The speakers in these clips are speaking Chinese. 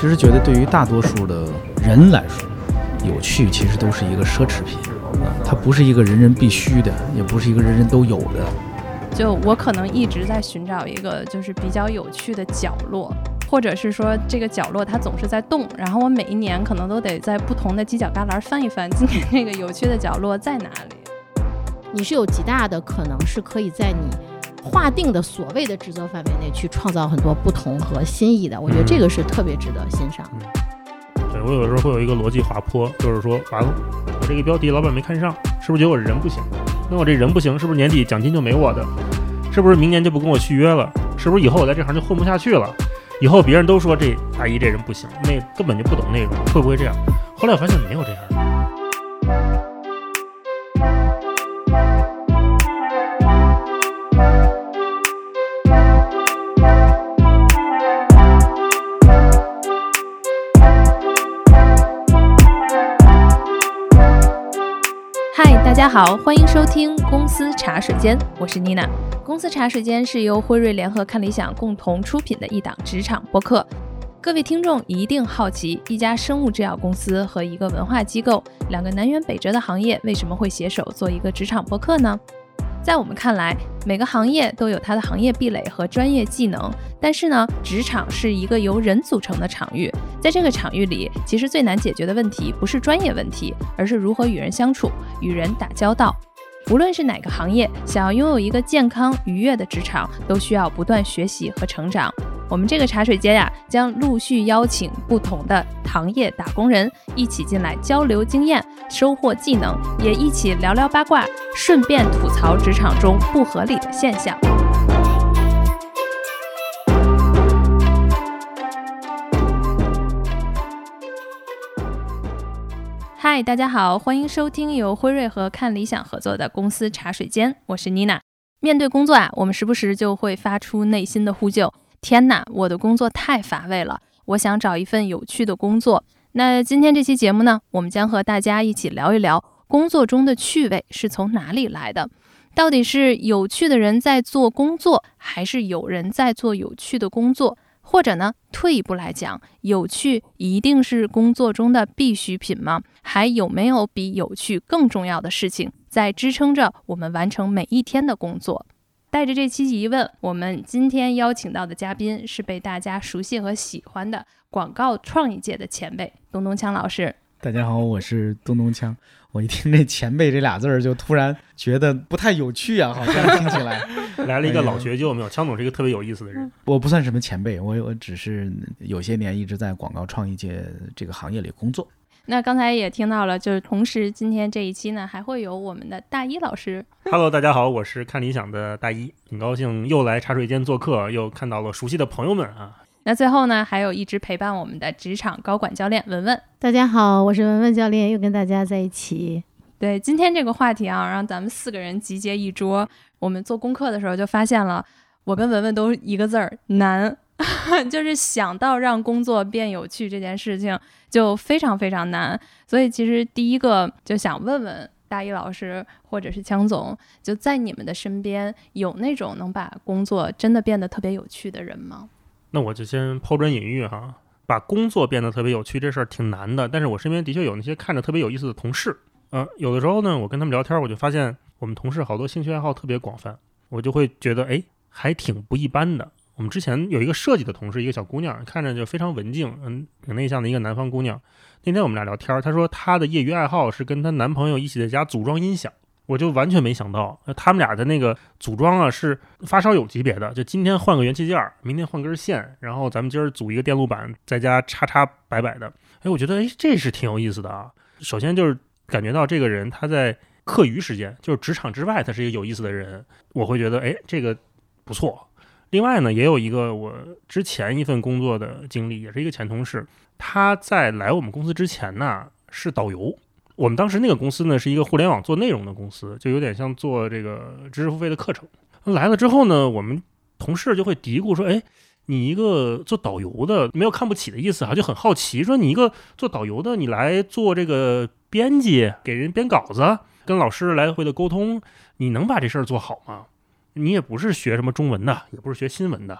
其实觉得对于大多数的人来说，有趣其实都是一个奢侈品啊，它不是一个人人必须的，也不是一个人人都有的。就我可能一直在寻找一个就是比较有趣的角落，或者是说这个角落它总是在动，然后我每一年可能都得在不同的犄角旮旯翻一翻，今年那个有趣的角落在哪里？你是有极大的可能是可以在你划定的所谓的职责范围内去创造很多不同和新意的，我觉得这个是特别值得欣赏。对我有的时候会有一个逻辑滑坡，就是说完了，我这个标题老板没看上，是不是觉得我人不行？那我这人不行，是不是年底奖金就没我的？是不是明年就不跟我续约了？是不是以后我在这行就混不下去了？以后别人都说这阿姨这人不行，那根本就不懂内容，会不会这样？后来我发现没有这样大家好，欢迎收听公司茶水间，我是妮娜。公司茶水间是由辉瑞联合看理想共同出品的一档职场播客。各位听众一定好奇，一家生物制药公司和一个文化机构，两个南辕北辙的行业，为什么会携手做一个职场播客呢？在我们看来，每个行业都有它的行业壁垒和专业技能，但是呢，职场是一个由人组成的场域，在这个场域里，其实最难解决的问题不是专业问题，而是如何与人相处、与人打交道。无论是哪个行业，想要拥有一个健康愉悦的职场，都需要不断学习和成长。我们这个茶水间呀，将陆续邀请不同的行业打工人一起进来交流经验、收获技能，也一起聊聊八卦，顺便吐槽职场中不合理的现象。嗨，大家好，欢迎收听由辉瑞和看理想合作的公司茶水间，我是妮娜。面对工作啊，我们时不时就会发出内心的呼救：天哪，我的工作太乏味了，我想找一份有趣的工作。那今天这期节目呢，我们将和大家一起聊一聊工作中的趣味是从哪里来的？到底是有趣的人在做工作，还是有人在做有趣的工作？或者呢，退一步来讲，有趣一定是工作中的必需品吗？还有没有比有趣更重要的事情在支撑着我们完成每一天的工作？带着这期疑问，我们今天邀请到的嘉宾是被大家熟悉和喜欢的广告创意界的前辈东东锵老师。大家好，我是东东锵。我一听这“前辈”这俩字儿，就突然觉得不太有趣啊，好像听起来 来了一个老学究，没有？枪总是一个特别有意思的人。我不算什么前辈，我我只是有些年一直在广告创意界这个行业里工作。那刚才也听到了，就是同时今天这一期呢，还会有我们的大一老师。Hello，大家好，我是看理想的大一，很高兴又来茶水间做客，又看到了熟悉的朋友们啊。那最后呢，还有一直陪伴我们的职场高管教练文文。大家好，我是文文教练，又跟大家在一起。对今天这个话题啊，让咱们四个人集结一桌。我们做功课的时候就发现了，我跟文文都一个字儿难，就是想到让工作变有趣这件事情就非常非常难。所以其实第一个就想问问大一老师或者是强总，就在你们的身边有那种能把工作真的变得特别有趣的人吗？那我就先抛砖引玉哈，把工作变得特别有趣这事儿挺难的，但是我身边的确有那些看着特别有意思的同事。嗯、有的时候呢，我跟他们聊天，我就发现我们同事好多兴趣爱好特别广泛，我就会觉得哎，还挺不一般的。我们之前有一个设计的同事，一个小姑娘，看着就非常文静，嗯，挺内向的一个南方姑娘。那天我们俩聊天，她说她的业余爱好是跟她男朋友一起在家组装音响。我就完全没想到，他们俩的那个组装啊是发烧友级别的，就今天换个元器件，明天换根线，然后咱们今儿组一个电路板，在家插插摆摆的。哎，我觉得哎这是挺有意思的啊。首先就是感觉到这个人他在课余时间，就是职场之外，他是一个有意思的人，我会觉得哎这个不错。另外呢，也有一个我之前一份工作的经历，也是一个前同事，他在来我们公司之前呢是导游。我们当时那个公司呢是一个互联网做内容的公司，就有点像做这个知识付费的课程。来了之后呢，我们同事就会嘀咕说：“哎，你一个做导游的，没有看不起的意思啊，就很好奇，说你一个做导游的，你来做这个编辑，给人编稿子，跟老师来回的沟通，你能把这事儿做好吗？你也不是学什么中文的，也不是学新闻的。”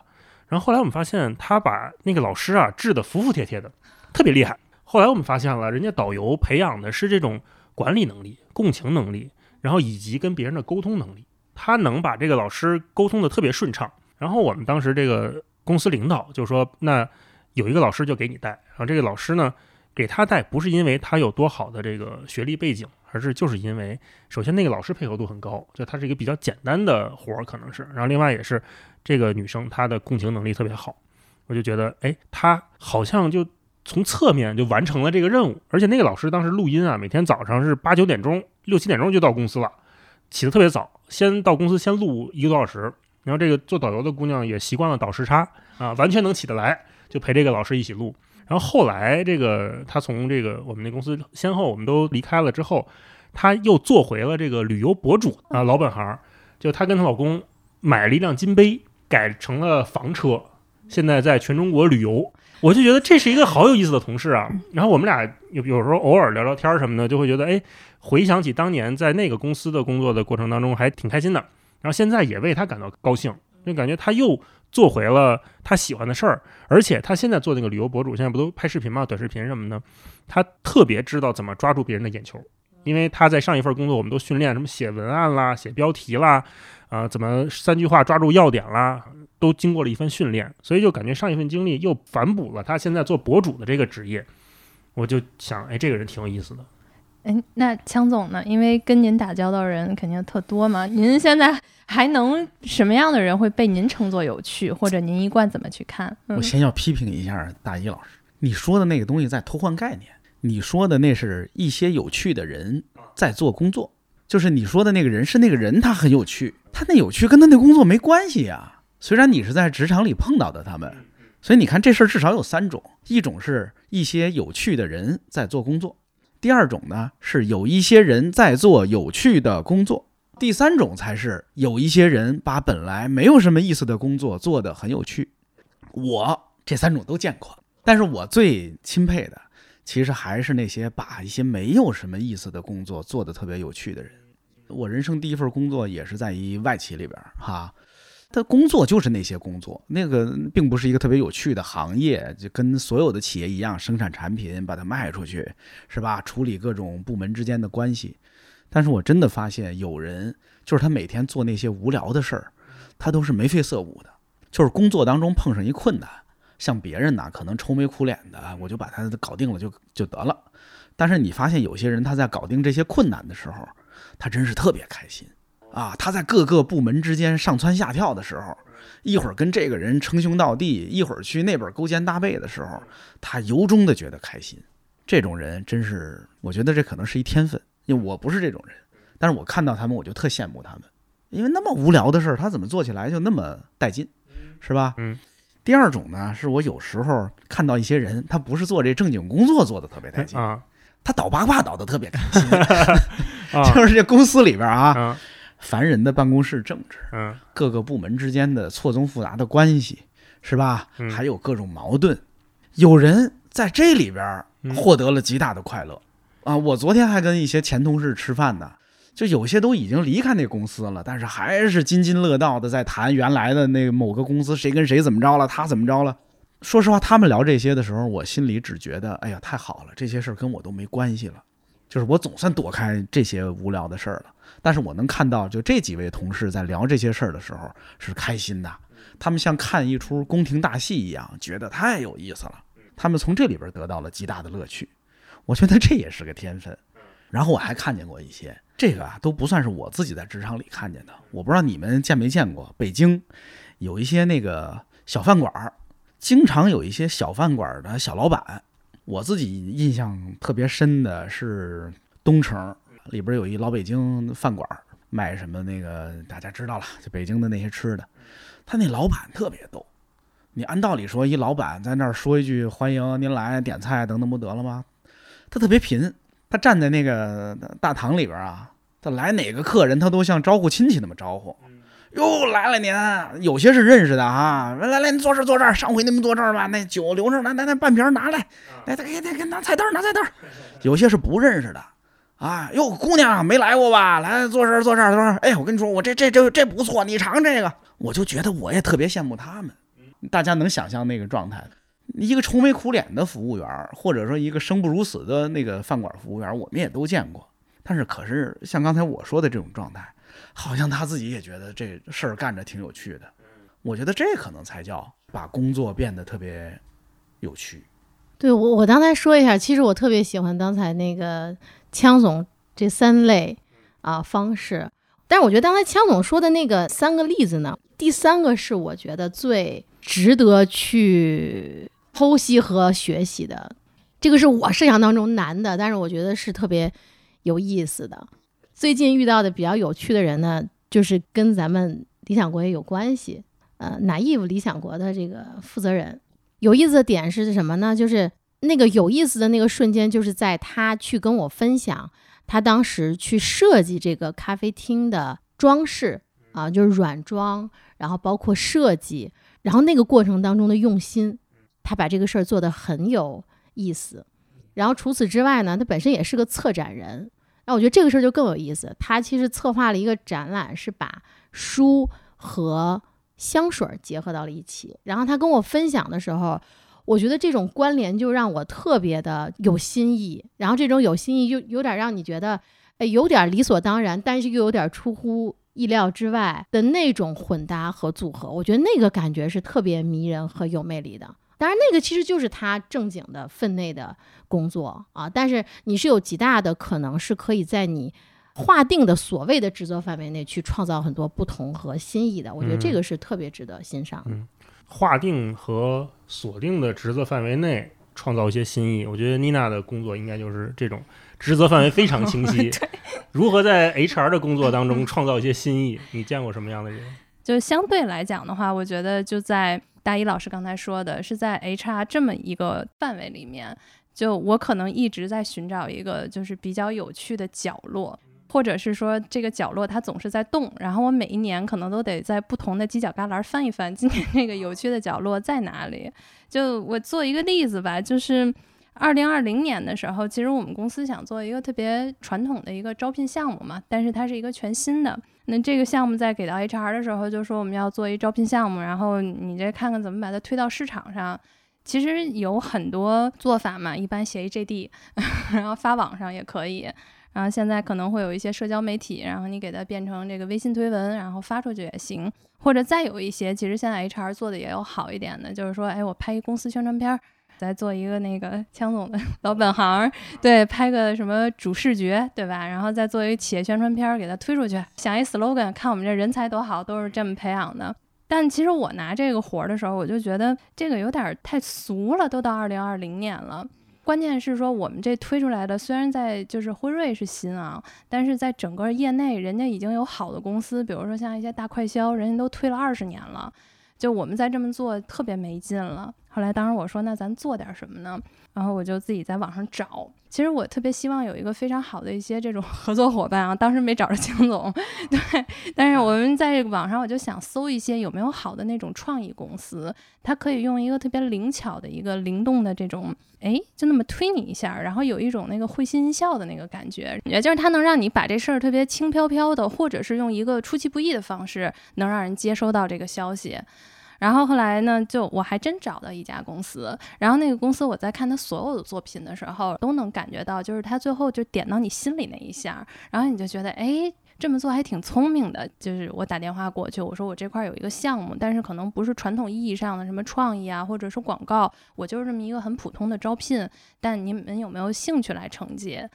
然后后来我们发现他把那个老师啊治得服服帖帖的，特别厉害。后来我们发现了，人家导游培养的是这种管理能力、共情能力，然后以及跟别人的沟通能力。他能把这个老师沟通的特别顺畅。然后我们当时这个公司领导就说：“那有一个老师就给你带。”然后这个老师呢，给他带不是因为他有多好的这个学历背景，而是就是因为首先那个老师配合度很高，就他是一个比较简单的活儿可能是。然后另外也是这个女生她的共情能力特别好，我就觉得哎，她好像就从侧面就完成了这个任务。而且那个老师当时录音啊，每天早上是八九点钟、六七点钟就到公司了，起得特别早，先到公司先录一个多小时。然后这个做导游的姑娘也习惯了倒时差啊，完全能起得来，就陪这个老师一起录。然后后来这个她从这个我们那公司先后我们都离开了之后，她又做回了这个旅游博主啊老本行。就她跟她老公买了一辆金杯，改成了房车，现在在全中国旅游。我就觉得这是一个好有意思的同事啊。然后我们俩有有时候偶尔聊聊天什么的，就会觉得哎，回想起当年在那个公司的工作的过程当中，还挺开心的。然后现在也为他感到高兴，就感觉他又做回了他喜欢的事儿，而且他现在做那个旅游博主，现在不都拍视频嘛，短视频什么的，他特别知道怎么抓住别人的眼球，因为他在上一份工作，我们都训练什么写文案啦、写标题啦，啊，怎么三句话抓住要点啦，都经过了一番训练，所以就感觉上一份经历又反哺了他现在做博主的这个职业，我就想，哎，这个人挺有意思的。哎，那枪总呢？因为跟您打交道人肯定特多嘛。您现在还能什么样的人会被您称作有趣，或者您一贯怎么去看？我先要批评一下大一老师，你说的那个东西在偷换概念。你说的那是一些有趣的人在做工作，就是你说的那个人是那个人，他很有趣，他那有趣跟他那工作没关系呀。虽然你是在职场里碰到的他们，所以你看这事儿至少有三种：一种是一些有趣的人在做工作。第二种呢，是有一些人在做有趣的工作；第三种才是有一些人把本来没有什么意思的工作做得很有趣。我这三种都见过，但是我最钦佩的，其实还是那些把一些没有什么意思的工作做得特别有趣的人。我人生第一份工作也是在一外企里边，哈。他工作就是那些工作，那个并不是一个特别有趣的行业，就跟所有的企业一样，生产产品把它卖出去，是吧？处理各种部门之间的关系。但是我真的发现有人，就是他每天做那些无聊的事儿，他都是眉飞色舞的。就是工作当中碰上一困难，像别人呢，可能愁眉苦脸的，我就把它搞定了就就得了。但是你发现有些人他在搞定这些困难的时候，他真是特别开心。啊，他在各个部门之间上蹿下跳的时候，一会儿跟这个人称兄道弟，一会儿去那边勾肩搭背的时候，他由衷的觉得开心。这种人真是，我觉得这可能是一天分，因为我不是这种人。但是我看到他们，我就特羡慕他们，因为那么无聊的事儿，他怎么做起来就那么带劲，是吧？嗯。第二种呢，是我有时候看到一些人，他不是做这正经工作做的特别带劲啊，他倒八卦倒的特别开心，就是这公司里边啊。烦人的办公室政治，嗯，各个部门之间的错综复杂的关系，是吧？还有各种矛盾，有人在这里边获得了极大的快乐啊！我昨天还跟一些前同事吃饭呢，就有些都已经离开那公司了，但是还是津津乐道的在谈原来的那某个公司谁跟谁怎么着了，他怎么着了。说实话，他们聊这些的时候，我心里只觉得，哎呀，太好了，这些事儿跟我都没关系了，就是我总算躲开这些无聊的事儿了。但是我能看到，就这几位同事在聊这些事儿的时候是开心的，他们像看一出宫廷大戏一样，觉得太有意思了。他们从这里边得到了极大的乐趣，我觉得这也是个天分。然后我还看见过一些，这个啊都不算是我自己在职场里看见的，我不知道你们见没见过。北京有一些那个小饭馆儿，经常有一些小饭馆的小老板，我自己印象特别深的是东城。里边有一老北京饭馆，卖什么那个大家知道了，就北京的那些吃的。他那老板特别逗，你按道理说，一老板在那儿说一句“欢迎您来点菜”等等，不得了吗？他特别贫，他站在那个大堂里边啊，他来哪个客人，他都像招呼亲戚那么招呼。哟，来了您，有些是认识的啊，来来来，您坐这坐这儿，上回你们坐这儿吧，那酒留着，来来来，半瓶拿来，来给给给拿菜单拿菜单。有些是不认识的。啊哟，姑娘没来过吧？来坐这儿，坐这儿，坐这儿。哎，我跟你说，我这这这这不错，你尝这个。我就觉得我也特别羡慕他们大家能想象那个状态。一个愁眉苦脸的服务员，或者说一个生不如死的那个饭馆服务员，我们也都见过。但是，可是像刚才我说的这种状态，好像他自己也觉得这事儿干着挺有趣的。我觉得这可能才叫把工作变得特别有趣。对我，我刚才说一下，其实我特别喜欢刚才那个枪总这三类啊方式。但是我觉得刚才枪总说的那个三个例子呢，第三个是我觉得最值得去剖析和学习的。这个是我设想当中难的，但是我觉得是特别有意思的。最近遇到的比较有趣的人呢，就是跟咱们理想国也有关系。呃，naive 理想国的这个负责人，有意思的点是什么呢？就是那个有意思的那个瞬间，就是在他去跟我分享他当时去设计这个咖啡厅的装饰啊，就是软装，然后包括设计，然后那个过程当中的用心，他把这个事儿做得很有意思。然后除此之外呢，他本身也是个策展人，那我觉得这个事儿就更有意思。他其实策划了一个展览，是把书和香水结合到了一起，然后他跟我分享的时候，我觉得这种关联就让我特别的有新意，然后这种有新意又有点让你觉得，哎，有点理所当然，但是又有点出乎意料之外的那种混搭和组合，我觉得那个感觉是特别迷人和有魅力的。当然，那个其实就是他正经的分内的工作啊，但是你是有极大的可能是可以在你。划定的所谓的职责范围内去创造很多不同和新意的，我觉得这个是特别值得欣赏。嗯，划定和锁定的职责范围内创造一些新意，我觉得妮娜的工作应该就是这种职责范围非常清晰。如何在 HR 的工作当中创造一些新意？你见过什么样的人？就相对来讲的话，我觉得就在大一老师刚才说的是在 HR 这么一个范围里面，就我可能一直在寻找一个就是比较有趣的角落。或者是说这个角落它总是在动，然后我每一年可能都得在不同的犄角旮旯翻一翻，今年那个有趣的角落在哪里？就我做一个例子吧，就是二零二零年的时候，其实我们公司想做一个特别传统的一个招聘项目嘛，但是它是一个全新的。那这个项目在给到 HR 的时候，就说我们要做一招聘项目，然后你这看看怎么把它推到市场上。其实有很多做法嘛，一般写一 JD，然后发网上也可以。然后现在可能会有一些社交媒体，然后你给它变成这个微信推文，然后发出去也行。或者再有一些，其实现在 HR 做的也有好一点的，就是说，哎，我拍一公司宣传片，再做一个那个枪总的 老本行，对，拍个什么主视觉，对吧？然后再做一个企业宣传片，给它推出去，想一 slogan，看我们这人才多好，都是这么培养的。但其实我拿这个活儿的时候，我就觉得这个有点太俗了，都到二零二零年了。关键是说，我们这推出来的虽然在就是辉瑞是新啊，但是在整个业内，人家已经有好的公司，比如说像一些大快销，人家都推了二十年了。就我们再这么做特别没劲了。后来当时我说，那咱做点什么呢？然后我就自己在网上找。其实我特别希望有一个非常好的一些这种 合作伙伴啊，当时没找着江总，对，但是我们在网上，我就想搜一些有没有好的那种创意公司，它可以用一个特别灵巧的一个灵动的这种，哎，就那么推你一下，然后有一种那个会心一笑的那个感觉，也就是它能让你把这事儿特别轻飘飘的，或者是用一个出其不意的方式，能让人接收到这个消息。然后后来呢，就我还真找到一家公司，然后那个公司我在看他所有的作品的时候，都能感觉到，就是他最后就点到你心里那一下，然后你就觉得，哎，这么做还挺聪明的。就是我打电话过去，我说我这块有一个项目，但是可能不是传统意义上的什么创意啊，或者是广告，我就是这么一个很普通的招聘，但你们有没有兴趣来承接？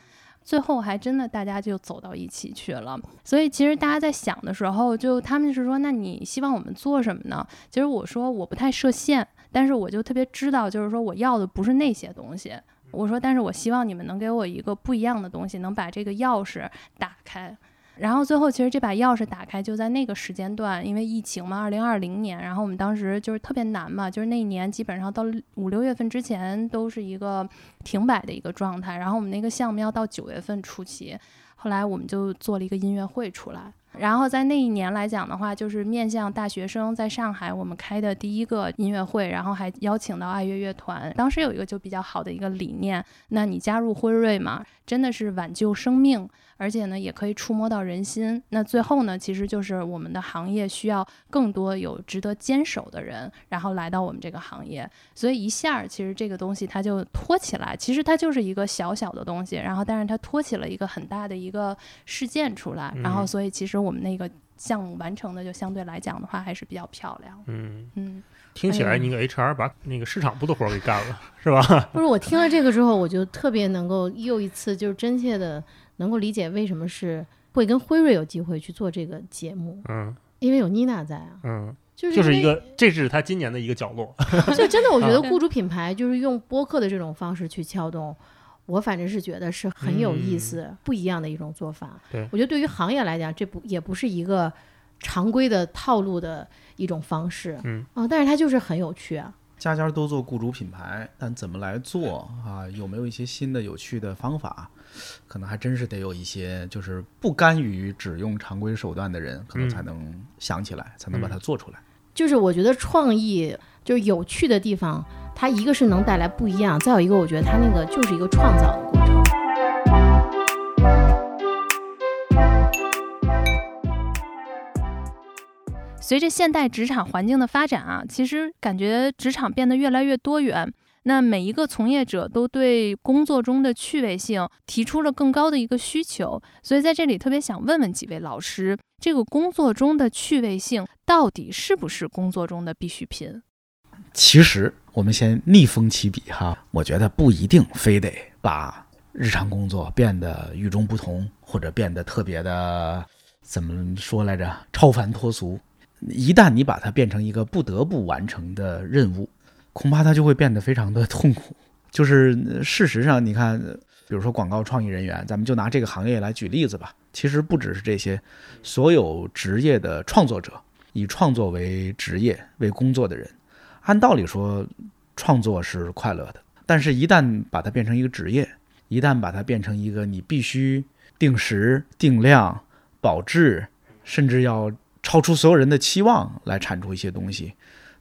最后还真的大家就走到一起去了，所以其实大家在想的时候，就他们是说，那你希望我们做什么呢？其实我说我不太设限，但是我就特别知道，就是说我要的不是那些东西。我说，但是我希望你们能给我一个不一样的东西，能把这个钥匙打开。然后最后，其实这把钥匙打开就在那个时间段，因为疫情嘛，二零二零年，然后我们当时就是特别难嘛，就是那一年基本上到五六月份之前都是一个停摆的一个状态。然后我们那个项目要到九月份初期，后来我们就做了一个音乐会出来。然后在那一年来讲的话，就是面向大学生，在上海我们开的第一个音乐会，然后还邀请到爱乐乐团。当时有一个就比较好的一个理念，那你加入辉瑞嘛，真的是挽救生命。而且呢，也可以触摸到人心。那最后呢，其实就是我们的行业需要更多有值得坚守的人，然后来到我们这个行业。所以一下，其实这个东西它就托起来。其实它就是一个小小的东西，然后但是它托起了一个很大的一个事件出来。然后所以其实我们那个项目完成的就相对来讲的话还是比较漂亮。嗯嗯，听起来你个 HR 把那个市场部的活儿给干了，是吧？不是，我听了这个之后，我就特别能够又一次就是真切的。能够理解为什么是会跟辉瑞有机会去做这个节目，嗯，因为有妮娜在啊，嗯，就是就是一个，这是他今年的一个角落，就真的我觉得雇主品牌就是用播客的这种方式去撬动，我反正是觉得是很有意思、不一样的一种做法。对。我觉得对于行业来讲，这不也不是一个常规的套路的一种方式，嗯。啊，但是它就是很有趣啊。家家都做雇主品牌，但怎么来做啊？有没有一些新的有趣的方法？可能还真是得有一些就是不甘于只用常规手段的人，可能才能想起来，才能把它做出来。就是我觉得创意就是有趣的地方，它一个是能带来不一样，再有一个我觉得它那个就是一个创造随着现代职场环境的发展啊，其实感觉职场变得越来越多元。那每一个从业者都对工作中的趣味性提出了更高的一个需求，所以在这里特别想问问几位老师，这个工作中的趣味性到底是不是工作中的必需品？其实我们先逆风起笔哈，我觉得不一定非得把日常工作变得与众不同，或者变得特别的怎么说来着，超凡脱俗。一旦你把它变成一个不得不完成的任务。恐怕它就会变得非常的痛苦。就是事实上，你看，比如说广告创意人员，咱们就拿这个行业来举例子吧。其实不只是这些，所有职业的创作者，以创作为职业为工作的人，按道理说，创作是快乐的。但是，一旦把它变成一个职业，一旦把它变成一个你必须定时定量、保质，甚至要超出所有人的期望来产出一些东西。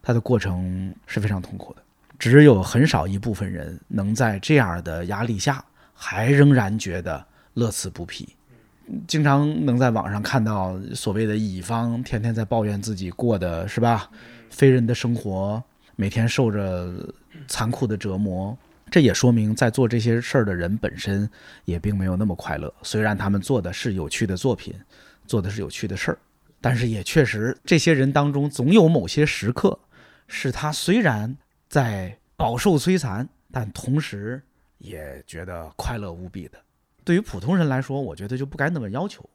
它的过程是非常痛苦的，只有很少一部分人能在这样的压力下还仍然觉得乐此不疲。经常能在网上看到所谓的乙方天天在抱怨自己过的是吧，非人的生活，每天受着残酷的折磨。这也说明在做这些事儿的人本身也并没有那么快乐。虽然他们做的是有趣的作品，做的是有趣的事儿，但是也确实这些人当中总有某些时刻。是他虽然在饱受摧残，但同时也觉得快乐无比的。对于普通人来说，我觉得就不该那么要求。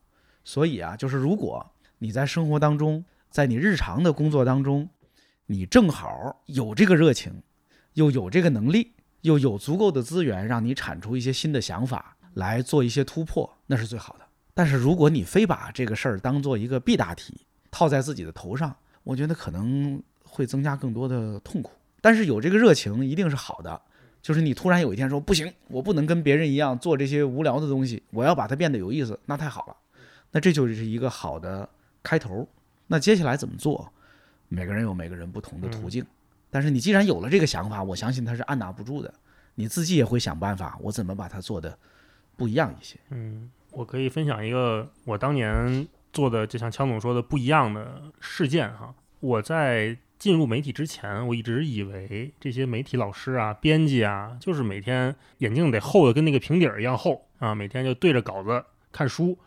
所以啊，就是如果你在生活当中，在你日常的工作当中，你正好有这个热情，又有这个能力，又有足够的资源，让你产出一些新的想法来做一些突破，那是最好的。但是如果你非把这个事儿当做一个必答题套在自己的头上，我觉得可能。会增加更多的痛苦，但是有这个热情一定是好的。就是你突然有一天说不行，我不能跟别人一样做这些无聊的东西，我要把它变得有意思，那太好了。那这就是一个好的开头。那接下来怎么做？每个人有每个人不同的途径。但是你既然有了这个想法，我相信他是按捺不住的。你自己也会想办法，我怎么把它做的不一样一些？嗯，我可以分享一个我当年做的，就像枪总说的不一样的事件哈。我在。进入媒体之前，我一直以为这些媒体老师啊、编辑啊，就是每天眼镜得厚的跟那个平底儿一样厚啊，每天就对着稿子看书，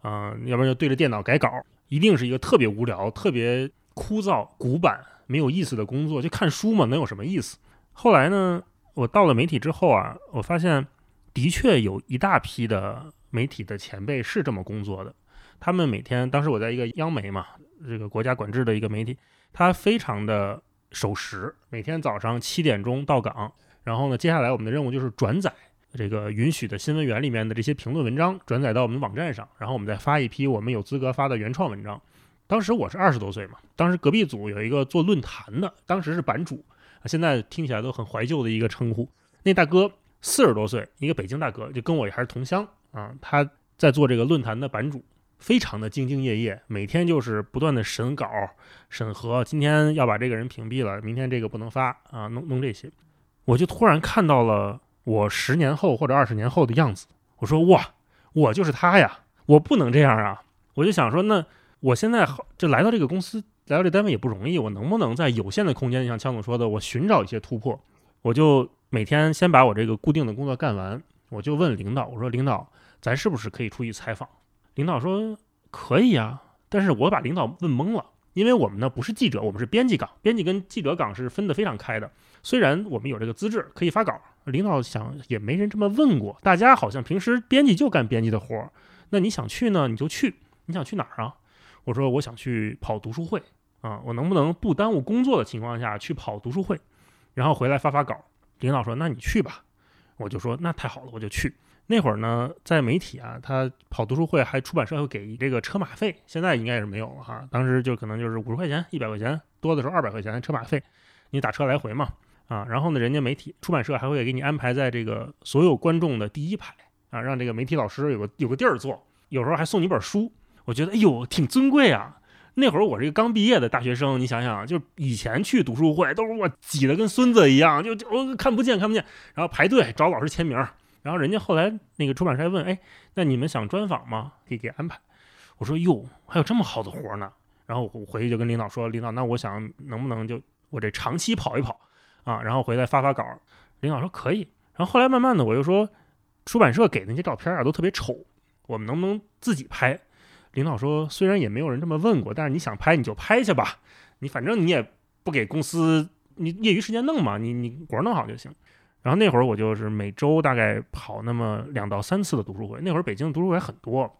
啊，要不然就对着电脑改稿，一定是一个特别无聊、特别枯燥、古板、没有意思的工作。就看书嘛，能有什么意思？后来呢，我到了媒体之后啊，我发现的确有一大批的媒体的前辈是这么工作的。他们每天，当时我在一个央媒嘛，这个国家管制的一个媒体。他非常的守时，每天早上七点钟到岗，然后呢，接下来我们的任务就是转载这个允许的新闻源里面的这些评论文章，转载到我们网站上，然后我们再发一批我们有资格发的原创文章。当时我是二十多岁嘛，当时隔壁组有一个做论坛的，当时是版主，现在听起来都很怀旧的一个称呼。那大哥四十多岁，一个北京大哥，就跟我还是同乡啊，他在做这个论坛的版主。非常的兢兢业业，每天就是不断的审稿、审核，今天要把这个人屏蔽了，明天这个不能发啊，弄弄这些。我就突然看到了我十年后或者二十年后的样子，我说哇，我就是他呀，我不能这样啊！我就想说，那我现在好，就来到这个公司，来到这单位也不容易，我能不能在有限的空间，像枪总说的，我寻找一些突破？我就每天先把我这个固定的工作干完，我就问领导，我说领导，咱是不是可以出去采访？领导说可以啊，但是我把领导问懵了，因为我们呢不是记者，我们是编辑岗，编辑跟记者岗是分得非常开的。虽然我们有这个资质可以发稿，领导想也没人这么问过，大家好像平时编辑就干编辑的活儿。那你想去呢，你就去。你想去哪儿啊？我说我想去跑读书会啊，我能不能不耽误工作的情况下去跑读书会，然后回来发发稿？领导说那你去吧，我就说那太好了，我就去。那会儿呢，在媒体啊，他跑读书会还出版社会给这个车马费，现在应该也是没有了哈。当时就可能就是五十块钱、一百块钱，多的时候二百块钱车马费，你打车来回嘛。啊，然后呢，人家媒体出版社还会给你安排在这个所有观众的第一排啊，让这个媒体老师有个有个地儿坐，有时候还送你本书。我觉得哎呦，挺尊贵啊。那会儿我这个刚毕业的大学生，你想想，就以前去读书会都是我挤得跟孙子一样，就就我看不见看不见，然后排队找老师签名。然后人家后来那个出版社问，哎，那你们想专访吗？可以给安排。我说哟，还有这么好的活儿呢。然后我回去就跟领导说，领导，那我想能不能就我这长期跑一跑。啊，然后回来发发稿，领导说可以。然后后来慢慢的，我又说，出版社给那些照片啊都特别丑，我们能不能自己拍？领导说，虽然也没有人这么问过，但是你想拍你就拍去吧，你反正你也不给公司，你业余时间弄嘛，你你活弄好就行。然后那会儿我就是每周大概跑那么两到三次的读书会，那会儿北京读书会很多，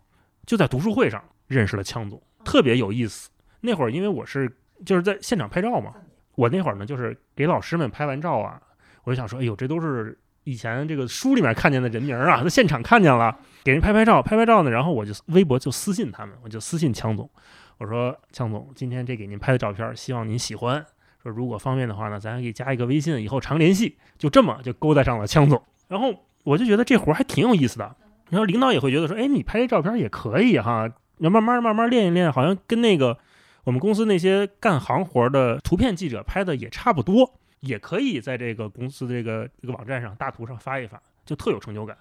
就在读书会上认识了枪总，特别有意思。那会儿因为我是就是在现场拍照嘛。我那会儿呢，就是给老师们拍完照啊，我就想说，哎呦，这都是以前这个书里面看见的人名啊，在现场看见了，给人拍拍照，拍拍照呢，然后我就微博就私信他们，我就私信强总，我说强总，今天这给您拍的照片，希望您喜欢，说如果方便的话呢，咱可以加一个微信，以后常联系，就这么就勾搭上了强总，然后我就觉得这活还挺有意思的，然后领导也会觉得说，哎，你拍这照片也可以哈，要慢慢慢慢练一练，好像跟那个。我们公司那些干行活的图片记者拍的也差不多，也可以在这个公司的这个这个网站上大图上发一发，就特有成就感。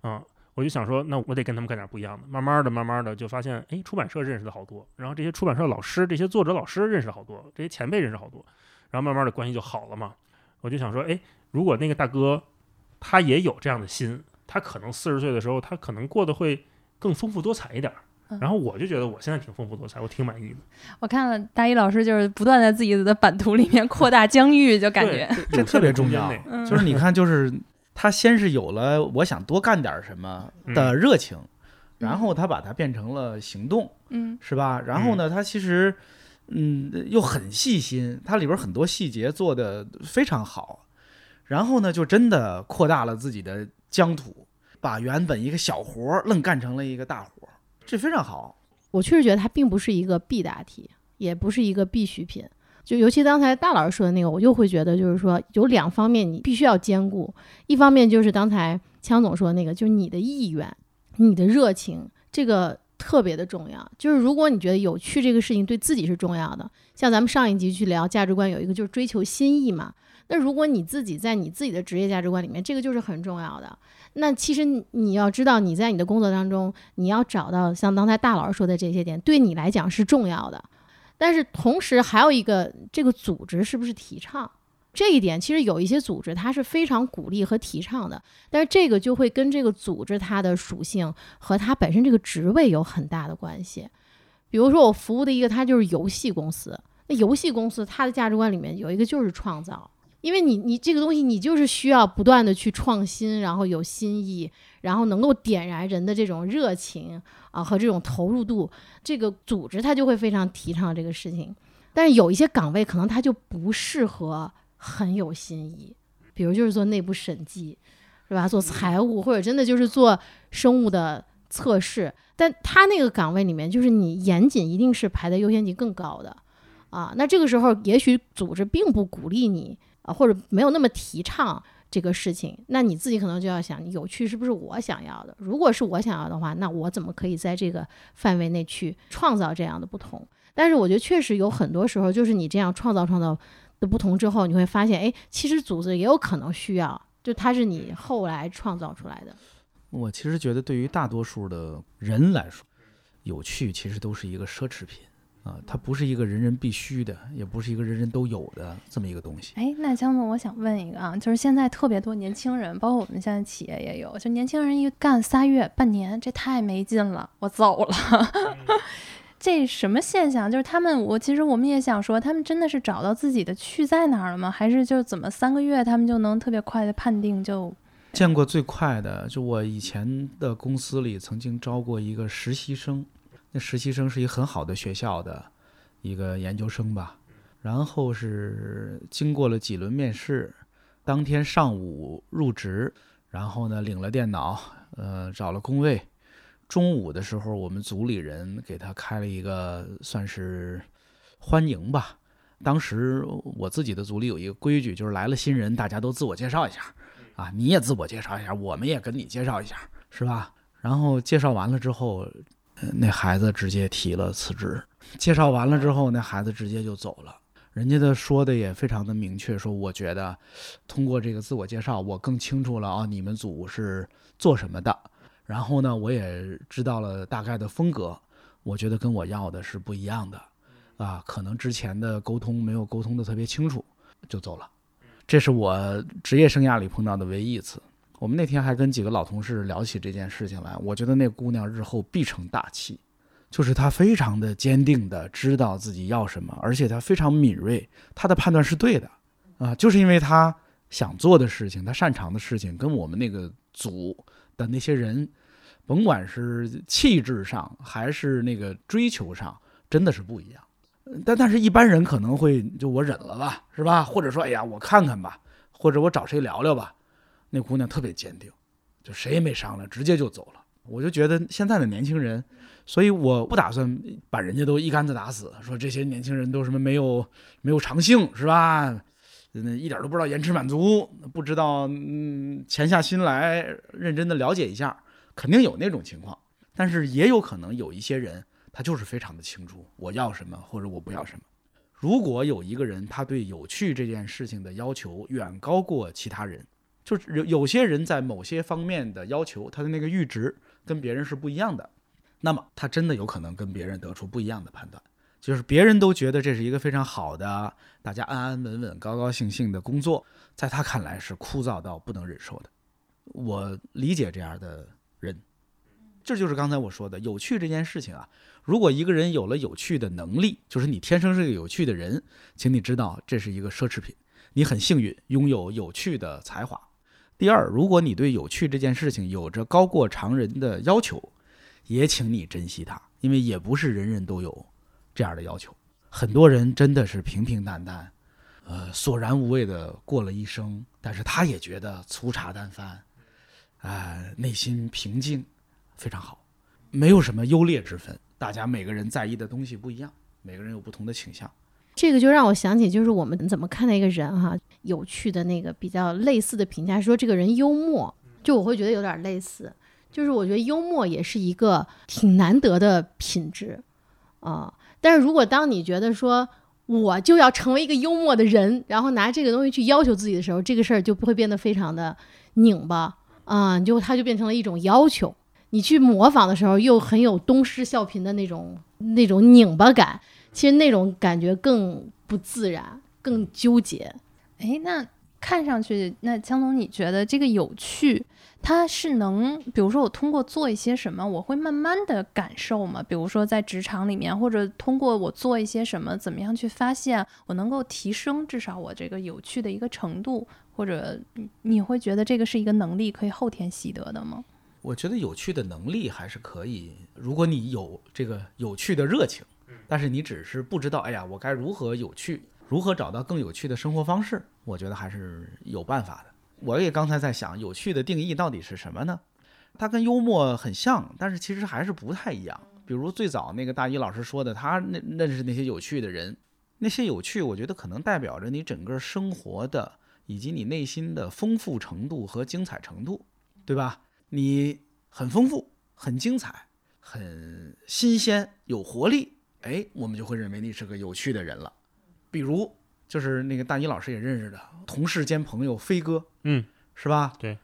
啊，我就想说，那我得跟他们干点不一样的。慢慢的，慢慢的就发现，哎，出版社认识的好多，然后这些出版社老师、这些作者老师认识好多，这些前辈认识好多，然后慢慢的关系就好了嘛。我就想说，哎，如果那个大哥他也有这样的心，他可能四十岁的时候，他可能过得会更丰富多彩一点。然后我就觉得我现在挺丰富多彩，我挺满意的。我看了大一老师就是不断在自己的版图里面扩大疆域，就感觉这特别重要。就是你看，就是他先是有了我想多干点什么的热情，然后他把它变成了行动，嗯，是吧？然后呢，他其实嗯又很细心，它里边很多细节做的非常好。然后呢，就真的扩大了自己的疆土，把原本一个小活儿愣干成了一个大活儿。这非常好，我确实觉得它并不是一个必答题，也不是一个必需品。就尤其刚才大老师说的那个，我就会觉得，就是说有两方面你必须要兼顾。一方面就是刚才枪总说的那个，就是你的意愿、你的热情，这个特别的重要。就是如果你觉得有趣这个事情对自己是重要的，像咱们上一集去聊价值观，有一个就是追求新意嘛。那如果你自己在你自己的职业价值观里面，这个就是很重要的。那其实你要知道，你在你的工作当中，你要找到像刚才大老师说的这些点，对你来讲是重要的。但是同时还有一个，这个组织是不是提倡这一点？其实有一些组织它是非常鼓励和提倡的，但是这个就会跟这个组织它的属性和它本身这个职位有很大的关系。比如说我服务的一个，它就是游戏公司，那游戏公司它的价值观里面有一个就是创造。因为你你这个东西你就是需要不断的去创新，然后有新意，然后能够点燃人的这种热情啊和这种投入度，这个组织它就会非常提倡这个事情。但是有一些岗位可能它就不适合很有新意，比如就是做内部审计，是吧？做财务或者真的就是做生物的测试，但他那个岗位里面就是你严谨一定是排在优先级更高的啊。那这个时候也许组织并不鼓励你。啊，或者没有那么提倡这个事情，那你自己可能就要想，有趣是不是我想要的？如果是我想要的话，那我怎么可以在这个范围内去创造这样的不同？但是我觉得确实有很多时候，就是你这样创造创造的不同之后，你会发现，哎，其实组织也有可能需要，就它是你后来创造出来的。我其实觉得，对于大多数的人来说，有趣其实都是一个奢侈品啊，它不是一个人人必须的，也不是一个人人都有的这么一个东西。哎，那江总，我想问一个啊，就是现在特别多年轻人，包括我们现在企业也有，就年轻人一干仨月、半年，这太没劲了，我走了。这什么现象？就是他们，我其实我们也想说，他们真的是找到自己的去在哪儿了吗？还是就怎么三个月他们就能特别快的判定就？见过最快的，就我以前的公司里曾经招过一个实习生，那实习生是一个很好的学校的一个研究生吧，然后是经过了几轮面试，当天上午入职，然后呢领了电脑，呃找了工位。中午的时候，我们组里人给他开了一个算是欢迎吧。当时我自己的组里有一个规矩，就是来了新人，大家都自我介绍一下，啊，你也自我介绍一下，我们也跟你介绍一下，是吧？然后介绍完了之后，那孩子直接提了辞职。介绍完了之后，那孩子直接就走了。人家的说的也非常的明确，说我觉得通过这个自我介绍，我更清楚了啊，你们组是做什么的。然后呢，我也知道了大概的风格，我觉得跟我要的是不一样的，啊，可能之前的沟通没有沟通的特别清楚，就走了。这是我职业生涯里碰到的唯一一次。我们那天还跟几个老同事聊起这件事情来，我觉得那姑娘日后必成大器，就是她非常的坚定的知道自己要什么，而且她非常敏锐，她的判断是对的，啊，就是因为她想做的事情，她擅长的事情，跟我们那个组。的那些人，甭管是气质上还是那个追求上，真的是不一样。但但是一般人可能会就我忍了吧，是吧？或者说，哎呀，我看看吧，或者我找谁聊聊吧。那姑娘特别坚定，就谁也没商量，直接就走了。我就觉得现在的年轻人，所以我不打算把人家都一竿子打死，说这些年轻人都什么没有没有长性，是吧？那一点都不知道延迟满足，不知道嗯潜下心来认真的了解一下，肯定有那种情况。但是也有可能有一些人，他就是非常的清楚我要什么或者我不要什么。如果有一个人他对有趣这件事情的要求远高过其他人，就是有有些人在某些方面的要求，他的那个阈值跟别人是不一样的，那么他真的有可能跟别人得出不一样的判断。就是别人都觉得这是一个非常好的，大家安安稳稳、高高兴兴的工作，在他看来是枯燥到不能忍受的。我理解这样的人，这就是刚才我说的有趣这件事情啊。如果一个人有了有趣的能力，就是你天生是个有趣的人，请你知道这是一个奢侈品，你很幸运拥有有趣的才华。第二，如果你对有趣这件事情有着高过常人的要求，也请你珍惜它，因为也不是人人都有。这样的要求，很多人真的是平平淡淡，呃，索然无味的过了一生，但是他也觉得粗茶淡饭，啊，内心平静，非常好，没有什么优劣之分。大家每个人在意的东西不一样，每个人有不同的倾向。这个就让我想起，就是我们怎么看待一个人哈，有趣的那个比较类似的评价，说这个人幽默，就我会觉得有点类似，就是我觉得幽默也是一个挺难得的品质，啊。但是如果当你觉得说我就要成为一个幽默的人，然后拿这个东西去要求自己的时候，这个事儿就不会变得非常的拧巴啊，就它就变成了一种要求。你去模仿的时候，又很有东施效颦的那种那种拧巴感，其实那种感觉更不自然，更纠结。哎，那看上去，那江总，你觉得这个有趣？它是能，比如说我通过做一些什么，我会慢慢的感受吗？比如说在职场里面，或者通过我做一些什么，怎么样去发现我能够提升至少我这个有趣的一个程度，或者你会觉得这个是一个能力可以后天习得的吗？我觉得有趣的能力还是可以，如果你有这个有趣的热情，但是你只是不知道，哎呀，我该如何有趣，如何找到更有趣的生活方式，我觉得还是有办法的。我也刚才在想，有趣的定义到底是什么呢？它跟幽默很像，但是其实还是不太一样。比如最早那个大一老师说的，他认认识那些有趣的人，那些有趣，我觉得可能代表着你整个生活的以及你内心的丰富程度和精彩程度，对吧？你很丰富、很精彩、很新鲜、有活力，哎，我们就会认为你是个有趣的人了。比如，就是那个大一老师也认识的同事兼朋友飞哥，嗯，是吧？对，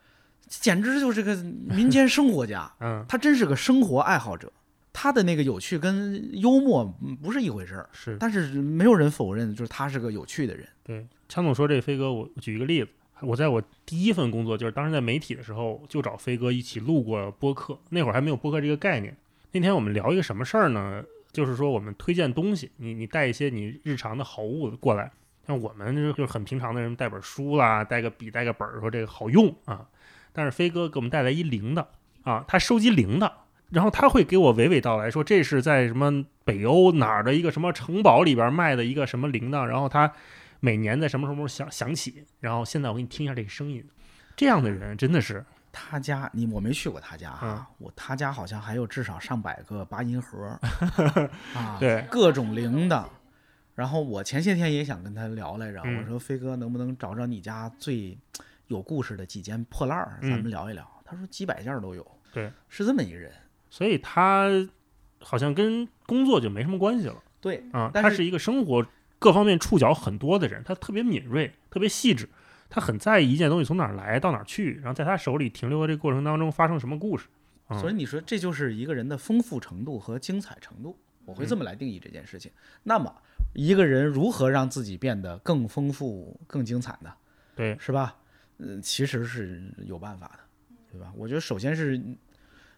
简直就是个民间生活家，嗯，他真是个生活爱好者。他的那个有趣跟幽默嗯不是一回事儿，是但是没有人否认，就是他是个有趣的人。对。强总说这飞哥，我我举一个例子，我在我第一份工作，就是当时在媒体的时候，就找飞哥一起录过播客，那会儿还没有播客这个概念。那天我们聊一个什么事儿呢？就是说我们推荐东西，你你带一些你日常的好物过来，像我们就是很平常的人，带本书啦，带个笔，带个本儿，说这个好用啊。但是飞哥给我们带来一铃铛啊，他收集铃铛，然后他会给我娓娓道来说这是在什么北欧哪儿的一个什么城堡里边卖的一个什么铃铛，然后他每年在什么什么时候响响起，然后现在我给你听一下这个声音。这样的人真的是，他家你我没去过他家啊，嗯我他家好像还有至少上百个八音盒 啊，对各种铃铛。然后我前些天也想跟他聊来着，嗯我说飞哥能不能找找你家最有故事的几件破烂儿，咱嗯们聊一聊。他说几百件儿都有，对，是这么一个人。所以他好像跟工作就没什么关系了对，啊。但是他是一个生活各方面触角很多的人，他特别敏锐，特别细致，他很在意一件东西从哪儿来到哪儿去，然后在他手里停留的这个过程当中发生什么故事。啊所以你说这就是一个人的丰富程度和精彩程度，我会这么来定义这件事情。那么一个人如何让自己变得更丰富、更精彩呢？对，是吧？嗯，其实是有办法的，对吧？我觉得首先是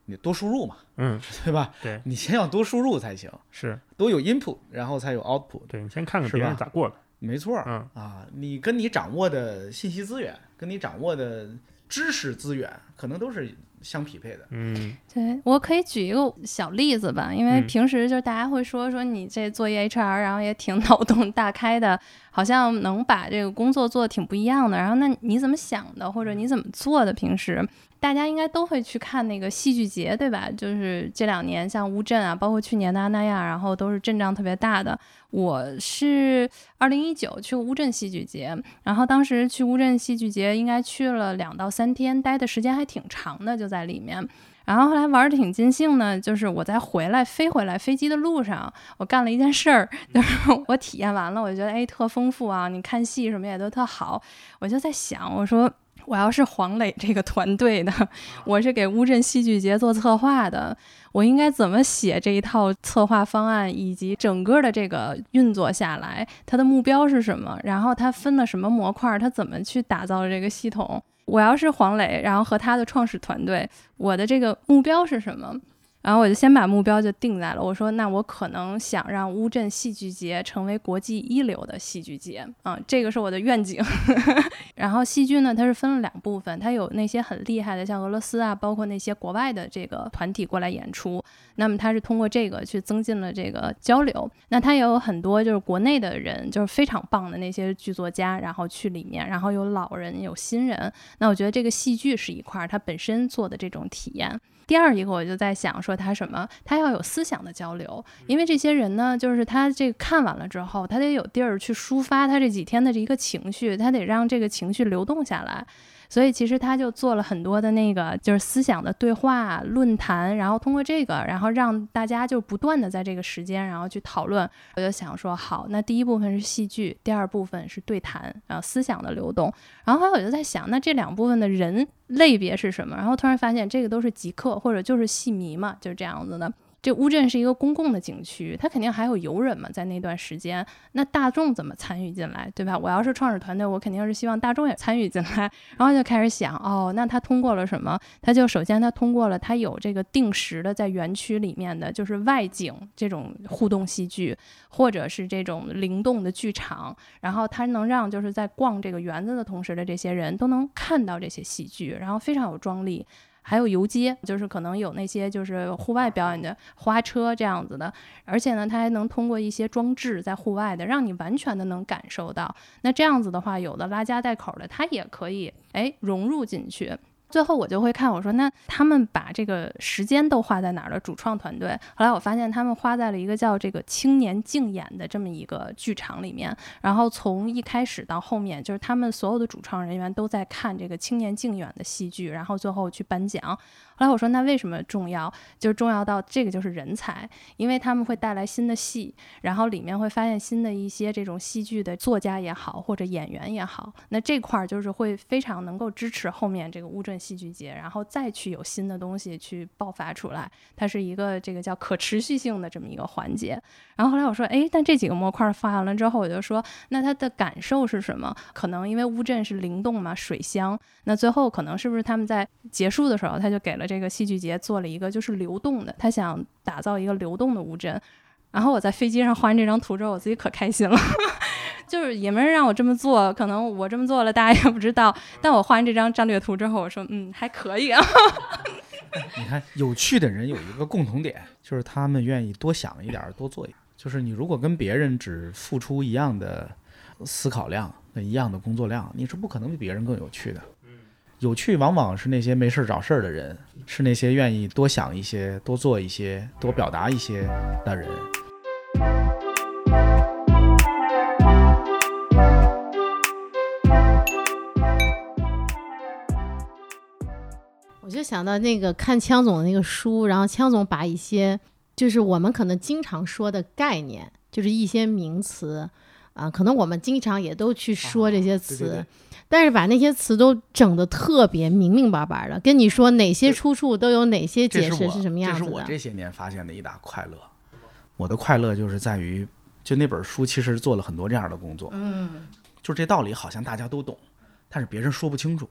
你多输入嘛，嗯，对吧？对，你先要多输入才行，是多有 input，然后才有 output。对你先看看是别人吧咋过的。没错儿，嗯。啊，你跟你掌握的信息资源，跟你掌握的知识资源，可能都是相匹配的。嗯。对我可以举一个小例子吧，因为嗯。平时就是大家会说说你这做一 HR，然后也挺 脑洞大开的，好像能把这个工作做的挺不一样的。然后那你怎么想的，或者你怎么做的？平时大家应该都会去看那个戏剧节，对吧？就是这两年像乌镇啊，包括去年的阿那亚，然后都是阵仗特别大的。我是二零一九去乌镇戏剧节，然后当时去乌镇戏剧节应该去了两到三天，待的时间还挺长的，就在里面。然后后来玩的挺尽兴呢，就是我在回来飞回来飞机的路上，我干了一件事儿，就是 我体验完了，我就觉得哎特丰富啊，你看戏什么也都特好，我就在想，我说我要是黄磊这个团队的，我是给乌镇戏剧节做策划的，我应该怎么写这一套策划方案，以及整个的这个运作下来，它的目标是什么？然后它分了什么模块？它怎么去打造这个系统？我要是黄磊，然后和他的创始团队，我的这个目标是什么？然后我就先把目标就定在了，我说那我可能想让乌镇戏剧节成为国际一流的戏剧节啊、这个是我的愿景。然后戏剧呢，它是分了两部分，它有那些很厉害的，像俄罗斯啊，包括那些国外的这个团体过来演出。那么它是通过这个去增进了这个交流。那它也有很多就是国内的人，就是非常棒的那些剧作家，然后去里面，然后有老人，有新人。那我觉得这个戏剧是一块儿，它本身做的这种体验。第二一个，我就在想说，他什么？他要有思想的交流，因为这些人呢，就是他这个看完了之后，他得有地儿去抒发他这几天的这一个情绪，他得让这个情绪流动下来。所以其实他就做了很多的那个就是思想的对话论坛，然后通过这个，然后让大家就不断的在这个时间，然后去讨论。我就想说，好，那第一部分是戏剧，第二部分是对谈，然后思想的流动。然后后来我就在想，那这两部分的人类别是什么？然后突然发现，这个都是极客或者就是戏迷嘛，就是这样子的。这乌镇是一个公共的景区，它肯定还有游人嘛，在那段时间，那大众怎么参与进来，对吧？我要是创始团队，我肯定是希望大众也参与进来，然后就开始想，哦，那他通过了什么？他就首先他通过了，他有这个定时的在园区里面的就是外景这种互动戏剧，或者是这种灵动的剧场，然后它能让就是在逛这个园子的同时的这些人都能看到这些戏剧，然后非常有张力。还有游街，就是可能有那些就是户外表演的花车这样子的，而且呢，它还能通过一些装置在户外的，让你完全的能感受到。那这样子的话，有的拉家带口的，它也可以哎融入进去。最后我就会看，我说那他们把这个时间都花在哪儿了？主创团队，后来我发现他们花在了一个叫这个青年竞演的这么一个剧场里面，然后从一开始到后面，就是他们所有的主创人员都在看这个青年竞演的戏剧，然后最后去颁奖。后来我说那为什么重要？就是重要到这个就是人才，因为他们会带来新的戏，然后里面会发现新的一些这种戏剧的作家也好，或者演员也好，那这块儿就是会非常能够支持后面这个乌镇戏剧节，然后再去有新的东西去爆发出来，它是一个这个叫可持续性的这么一个环节。然后后来我说，哎，但这几个模块发完了之后，我就说，那他的感受是什么？可能因为乌镇是灵动嘛，水乡，那最后可能是不是他们在结束的时候，他就给了这个戏剧节做了一个就是流动的，他想打造一个流动的乌镇。然后我在飞机上画完这张图之后，我自己可开心了，就是也没人让我这么做，可能我这么做了，大家也不知道。但我画完这张战略图之后，我说，嗯，还可以啊。你看，有趣的人有一个共同点，就是他们愿意多想一点，多做一点。就是你如果跟别人只付出一样的思考量、那一样的工作量，你是不可能比别人更有趣的。有趣往往是那些没事儿找事儿的人，是那些愿意多想一些、多做一些、多表达一些的人。我就想到那个看枪总的那个书，然后枪总把一些就是我们可能经常说的概念，就是一些名词啊，可能我们经常也都去说这些词，对对对但是把那些词都整得特别明明白白的，跟你说哪些出处都有哪些解释是什么样子的。这是我这些年发现的一大快乐。我的快乐就是在于，就那本书其实做了很多这样的工作。嗯，就这道理好像大家都懂，但是别人说不清楚。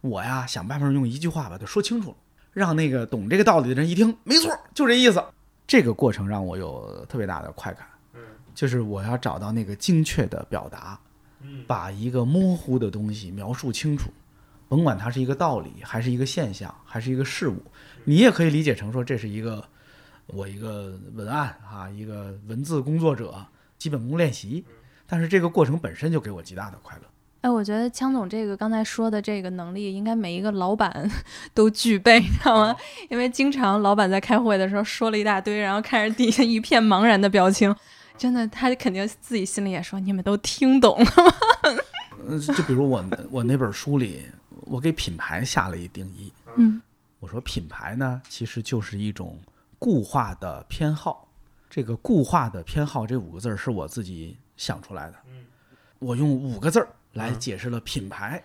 我呀，想办法用一句话把它说清楚了，让那个懂这个道理的人一听，没错，就这意思。这个过程让我有特别大的快感。嗯就是我要找到那个精确的表达，把一个模糊的东西描述清楚，甭管它是一个道理，还是一个现象，还是一个事物，你也可以理解成说这是一个我一个文案啊，一个文字工作者基本功练习。但是这个过程本身就给我极大的快乐。哎，我觉得枪总这个刚才说的这个能力，应该每一个老板都具备，你知道吗？因为经常老板在开会的时候说了一大堆，然后看着底下一片茫然的表情，真的，他肯定自己心里也说：“你们都听懂了吗嗯，就比如我我那本书里，我给品牌下了一定义。嗯，我说品牌呢，其实就是一种固化的偏好。这个固化的偏好这五个字儿是我自己想出来的。我用五个字儿来解释了品牌。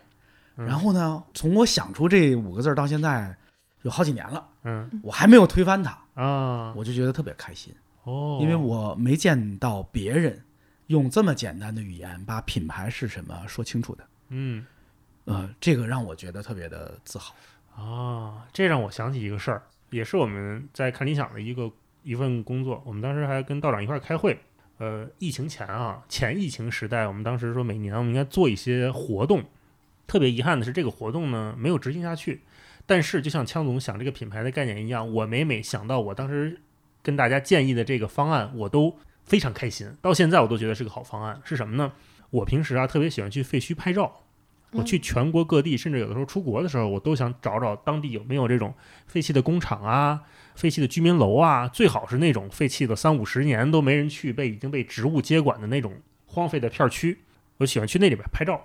嗯然后呢，从我想出这五个字儿到现在有好几年了，嗯我还没有推翻它，啊我就觉得特别开心，哦，因为我没见到别人用这么简单的语言把品牌是什么说清楚的。嗯呃，这个让我觉得特别的自豪。啊，这让我想起一个事儿，也是我们在看理想的一个一份工作。我们当时还跟道长一块儿开会。呃，疫情前啊，前疫情时代，我们当时说每年我们应该做一些活动。特别遗憾的是，这个活动呢没有执行下去。但是，就像枪总想这个品牌的概念一样，我每每想到我当时跟大家建议的这个方案，我都非常开心。到现在我都觉得是个好方案。是什么呢？我平时啊特别喜欢去废墟拍照。我去全国各地，甚至有的时候出国的时候，我都想找找当地有没有这种废弃的工厂啊、废弃的居民楼啊，最好是那种废弃的三五十年都没人去、被已经被植物接管的那种荒废的片儿区。我喜欢去那里边拍照。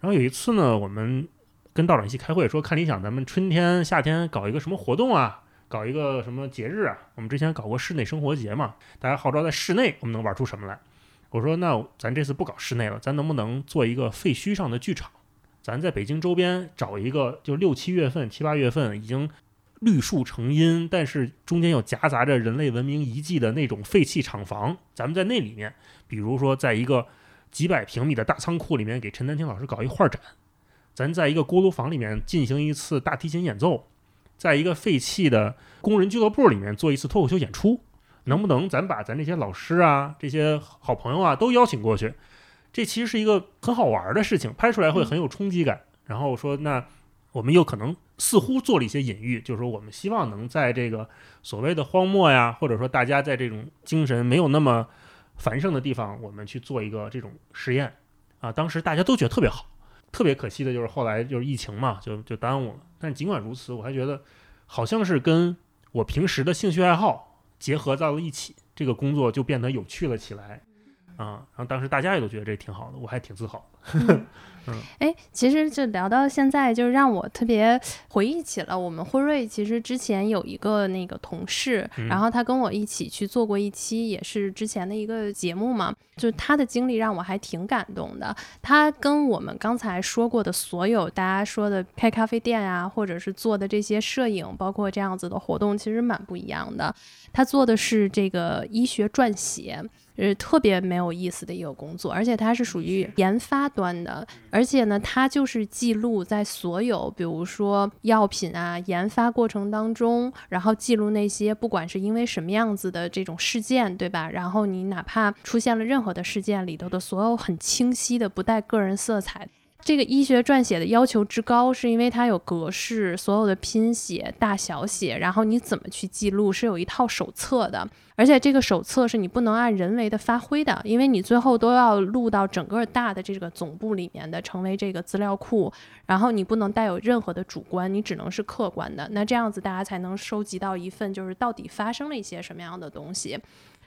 然后有一次呢，我们跟道长一起开会，说看理想咱们春天、夏天搞一个什么活动啊，搞一个什么节日啊。我们之前搞过室内生活节嘛，大家号召在室内我们能玩出什么来。我说那咱这次不搞室内了，咱能不能做一个废墟上的剧场？咱在北京周边找一个，就六七月份、七八月份已经绿树成荫，但是中间又夹杂着人类文明遗迹的那种废弃厂房，咱们在那里面，比如说在一个几百平米的大仓库里面给陈丹青老师搞一画展，咱在一个锅炉房里面进行一次大提琴演奏，在一个废弃的工人俱乐部里面做一次脱口秀演出，能不能咱把咱这些老师啊、这些好朋友啊都邀请过去？这其实是一个很好玩的事情，拍出来会很有冲击感。然后说，那我们又可能似乎做了一些隐喻，就是说我们希望能在这个所谓的荒漠呀，或者说大家在这种精神没有那么繁盛的地方，我们去做一个这种实验啊。当时大家都觉得特别好，特别可惜的就是后来就是疫情嘛，就就耽误了。但尽管如此，我还觉得好像是跟我平时的兴趣爱好结合到了一起，这个工作就变得有趣了起来。啊，然后当时大家也都觉得这挺好的，我还挺自豪的。哎，其实就聊到现在，就让我特别回忆起了我们辉瑞。其实之前有一个那个同事，然后他跟我一起去做过一期，也是之前的一个节目嘛。就是他的经历让我还挺感动的。他跟我们刚才说过的所有大家说的开咖啡店啊，或者是做的这些摄影，包括这样子的活动，其实蛮不一样的。他做的是这个医学撰写。是特别没有意思的一个工作，而且它是属于研发端的，而且呢，它就是记录在所有，比如说药品啊研发过程当中，然后记录那些不管是因为什么样子的这种事件，对吧？然后你哪怕出现了任何的事件里头的所有很清晰的、不带个人色彩。这个医学撰写的要求之高，是因为它有格式，所有的拼写、大小写，然后你怎么去记录，是有一套手册的。而且这个手册是你不能按人为的发挥的，因为你最后都要录到整个大的这个总部里面的，成为这个资料库。然后你不能带有任何的主观，你只能是客观的。那这样子大家才能收集到一份就是到底发生了一些什么样的东西。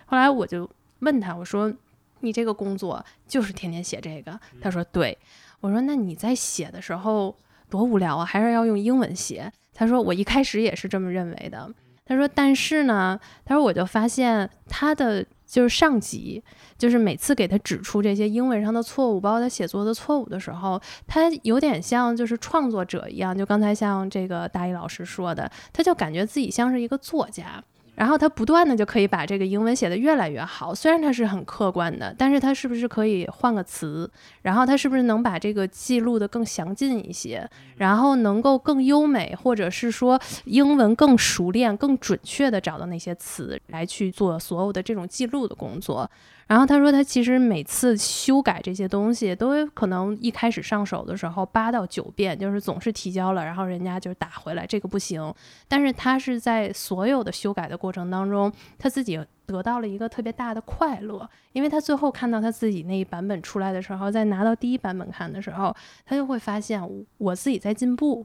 后来我就问他，我说：“你这个工作就是天天写这个？”他说：“对。”我说：“那你在写的时候多无聊啊，还是要用英文写？”他说：“我一开始也是这么认为的。”他说：“但是呢，他说我就发现他的就是上级，就是每次给他指出这些英文上的错误，包括他写作的错误的时候，他有点像就是创作者一样。就刚才像这个大一老师说的，他就感觉自己像是一个作家。”然后他不断的就可以把这个英文写得越来越好，虽然他是很客观的，但是他是不是可以换个词？然后他是不是能把这个记录的更详尽一些？然后能够更优美，或者是说英文更熟练、更准确的找到那些词来去做所有的这种记录的工作？然后他说，他其实每次修改这些东西，都可能一开始上手的时候八到九遍，就是总是提交了，然后人家就打回来这个不行。但是他是在所有的修改的过程当中，他自己得到了一个特别大的快乐，因为他最后看到他自己那一版本出来的时候，再拿到第一版本看的时候，他就会发现我自己在进步。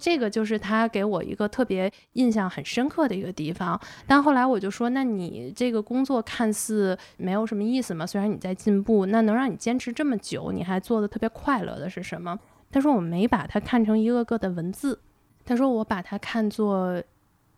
这个就是他给我一个特别印象很深刻的一个地方，但后来我就说，那你这个工作看似没有什么意思嘛？虽然你在进步，那能让你坚持这么久，你还做的特别快乐的是什么？他说我没把它看成一个个的文字，他说我把它看作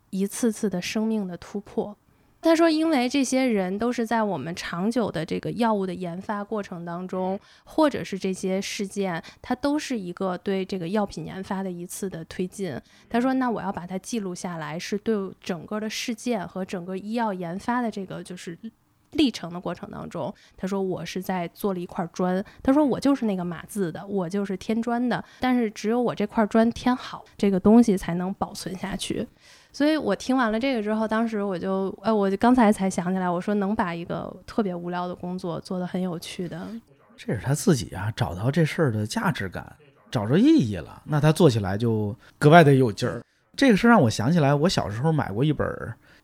一次次的生命的突破。他说：“因为这些人都是在我们长久的这个药物的研发过程当中，或者是这些事件，它都是一个对这个药品研发的一次的推进。”他说：“那我要把它记录下来，是对整个的事件和整个医药研发的这个就是历程的过程当中。”他说：“我是在做了一块砖。”他说：“我就是那个码字的，我就是添砖的。但是只有我这块砖添好，这个东西才能保存下去。”所以我听完了这个之后，当时我就，呃，我就刚才才想起来，我说能把一个特别无聊的工作做得很有趣的，这是他自己啊，找到这事儿的价值感，找着意义了，那他做起来就格外的有劲儿。这个事儿让我想起来，我小时候买过一本，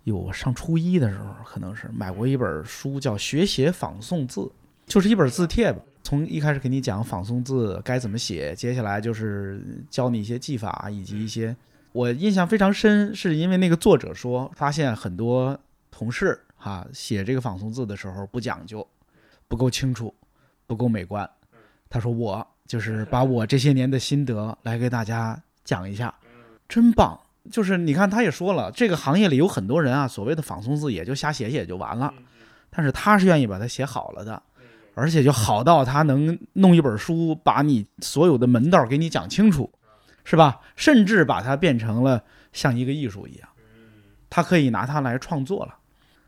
有上初一的时候，可能是买过一本书，叫《学写仿宋字》，就是一本字帖吧。从一开始给你讲仿宋字该怎么写，接下来就是教你一些技法以及一些。我印象非常深，是因为那个作者说，发现很多同事哈写这个仿宋字的时候不讲究，不够清楚，不够美观。他说我就是把我这些年的心得来给大家讲一下，真棒。就是你看，他也说了，这个行业里有很多人啊，所谓的仿宋字也就瞎写写就完了，但是他是愿意把它写好了的，而且就好到他能弄一本书，把你所有的门道给你讲清楚。是吧？甚至把它变成了像一个艺术一样，他可以拿它来创作了，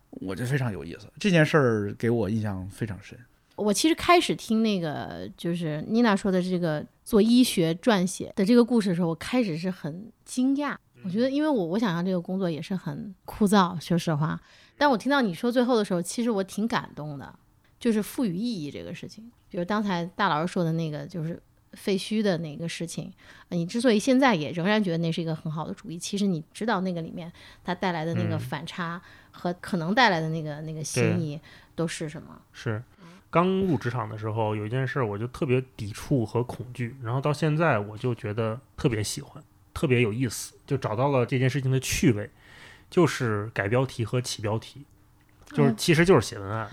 我觉得非常有意思。这件事儿给我印象非常深。我其实开始听那个就是妮娜说的这个做医学撰写的这个故事的时候，我开始是很惊讶。我觉得，因为我我想象这个工作也是很枯燥，说实话。但我听到你说最后的时候，其实我挺感动的，就是赋予意义这个事情。比如刚才大老师说的那个，就是。废墟的那个事情，你之所以现在也仍然觉得那是一个很好的主意，其实你知道那个里面它带来的那个反差和可能带来的那个那个心意都是什么？是，刚入职场的时候，有一件事儿我就特别抵触和恐惧，然后到现在我就觉得特别喜欢，特别有意思，就找到了这件事情的趣味，就是改标题和起标题，就是嗯其实就是写文案。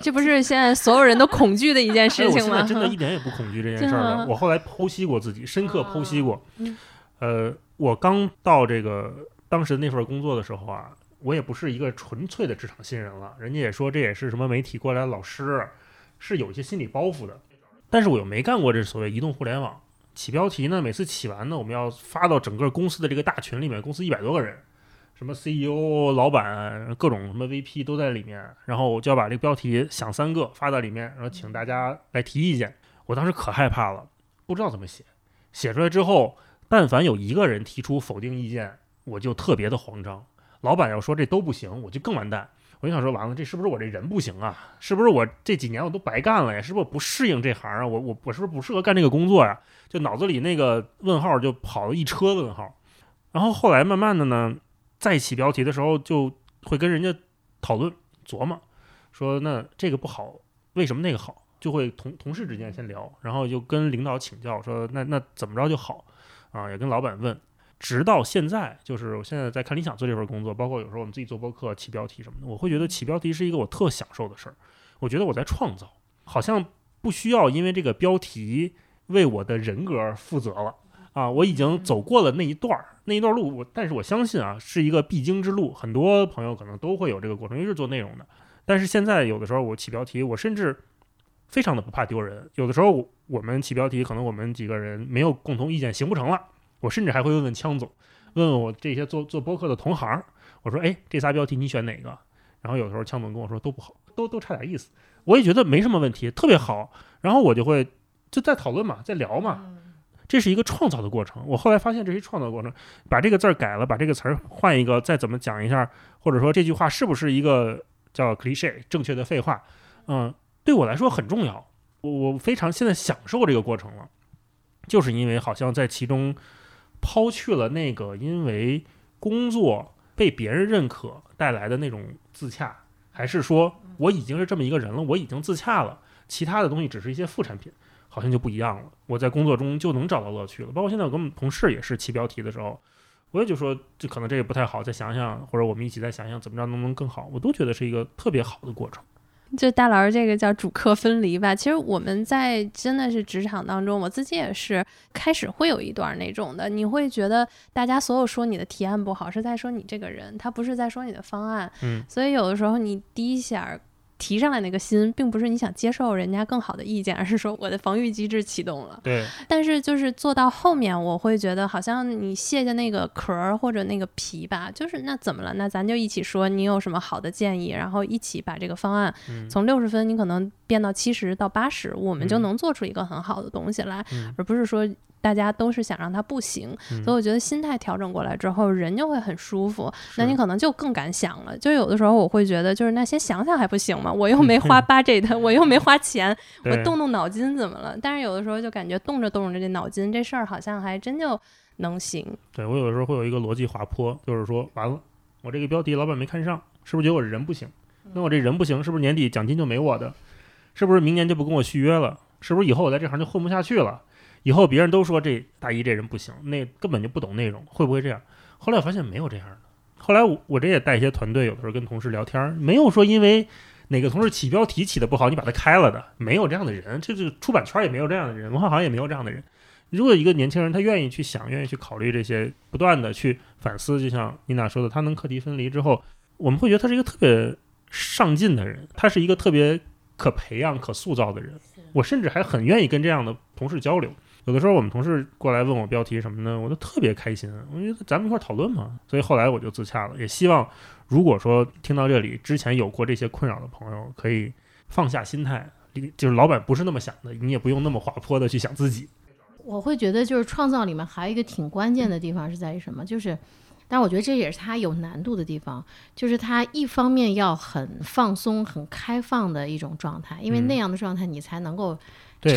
这不是现在所有人都恐惧的一件事情吗？现在真的一点也不恐惧这件事儿了。我后来剖析过自己，深刻剖析过。嗯呃，我刚到这个当时那份工作的时候啊，我也不是一个纯粹的职场新人了。人家也说这也是什么媒体过来的老师，是有一些心理包袱的。但是我又没干过这所谓移动互联网。起标题呢，每次起完呢，我们要发到整个公司的这个大群里面，公司一百多个人，什么 CEO、老板、各种什么 VP 都在里面，然后我就要把这个标题想三个发到里面，然后请大家来提意见。我当时可害怕了，不知道怎么写，写出来之后，但凡有一个人提出否定意见，我就特别的慌张。老板要说这都不行，我就更完蛋。我就想说，完了，这是不是我这人不行啊？是不是我这几年我都白干了呀？是不是我不适应这行啊？我我我是不是不适合干这个工作呀？就脑子里那个问号就跑了一车问号。然后后来慢慢的呢，再起标题的时候，就会跟人家讨论琢磨，说那这个不好，为什么那个好？就会同同事之间先聊，然后就跟领导请教说那那怎么着就好啊？也跟老板问，直到现在，就是我现在在看理想做这份工作，包括有时候我们自己做播客起标题什么的，我会觉得起标题是一个我特享受的事儿。我觉得我在创造，好像不需要因为这个标题为我的人格负责了啊！我已经走过了那一段儿，那一段路，我但是我相信啊，是一个必经之路，很多朋友可能都会有这个过程，因为是做内容的。但是现在有的时候我起标题，我甚至非常的不怕丢人。有的时候我我们起标题，可能我们几个人没有共同意见，行不成了，我甚至还会问问枪总，问问我这些做做播客的同行，我说，哎，这仨标题你选哪个？然后有的时候枪总跟我说都不好，都都差点意思。我也觉得没什么问题，特别好。然后我就会就在讨论嘛，在聊嘛，这是一个创造的过程。我后来发现这是创造过程，把这个字儿改了，把这个词儿换一个，再怎么讲一下，或者说这句话是不是一个叫 cliche 正确的废话，嗯，对我来说很重要。我我非常现在享受这个过程了，就是因为好像在其中抛去了那个因为工作被别人认可带来的那种自洽，还是说我已经是这么一个人了，我已经自洽了，其他的东西只是一些副产品，好像就不一样了。我在工作中就能找到乐趣了。包括现在我跟我们同事也是起标题的时候，我也就说这可能这也不太好，再想想，或者我们一起再想想怎么着能不能更好，我都觉得是一个特别好的过程。就大老师这个叫主客分离吧。其实我们在真的是职场当中，我自己也是开始会有一段那种的，你会觉得大家所有说你的提案不好，是在说你这个人，他不是在说你的方案。嗯，所以有的时候你第一下提上来那个心，并不是你想接受人家更好的意见，而是说我的防御机制启动了。对，但是就是做到后面，我会觉得好像你卸下那个壳儿或者那个皮吧，就是那怎么了？那咱就一起说你有什么好的建议，然后一起把这个方案嗯从六十分你可能变到七十到八十，我们就嗯能做出一个很好的东西来，嗯而不是说。大家都是想让它不行，嗯所以我觉得心态调整过来之后，人就会很舒服。那你可能就更敢想了。就有的时候我会觉得，就是那先想想还不行吗？我又没花 budget，我又没花钱，我动动脑筋怎么了？但是有的时候就感觉动着动着这脑筋，这事儿好像还真就能行。对我有的时候会有一个逻辑滑坡，就是说完了，我这个标题老板没看上，是不是觉得我这人不行？那我这人不行，是不是年底奖金就没我的？是不是明年就不跟我续约了？是不是以后我在这行就混不下去了？以后别人都说这大一这人不行，那根本就不懂内容，会不会这样？后来我发现没有这样的。后来我我这也带一些团队，有的时候跟同事聊天儿，没有说因为哪个同事起标题起的不好，你把他开了的，没有这样的人。这这出版圈也没有这样的人，文化行业也没有这样的人。如果一个年轻人他愿意去想，愿意去考虑这些，不断的去反思，就像妮娜说的，他能课题分离之后，我们会觉得他是一个特别上进的人，他是一个特别可培养、可塑造的人。我甚至还很愿意跟这样的同事交流。有的时候我们同事过来问我标题什么的，我都特别开心。我觉得咱们一块儿讨论嘛。所以后来我就自洽了，也希望如果说听到这里之前有过这些困扰的朋友，可以放下心态，就是老板不是那么想的，你也不用那么滑坡的去想自己。我会觉得就是创造里面还有一个挺关键的地方是在于什么？就是，但我觉得这也是它有难度的地方，就是它一方面要很放松、很开放的一种状态，因为嗯那样的状态你才能够对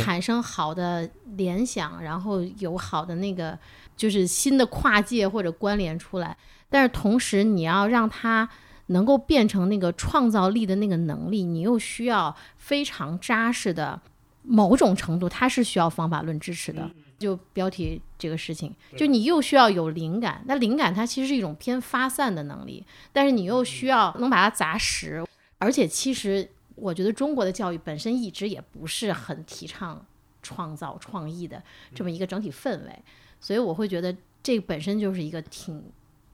产生好的联想，然后有好的那个就是新的跨界或者关联出来。但是同时你要让它能够变成那个创造力的那个能力，你又需要非常扎实的某种程度，它是需要方法论支持的。就标题这个事情，就你又需要有灵感，那灵感它其实是一种偏发散的能力，但是你又需要能把它砸实，而且其实我觉得中国的教育本身一直也不是很提倡创造创意的这么一个整体氛围，所以我会觉得这本身就是一个挺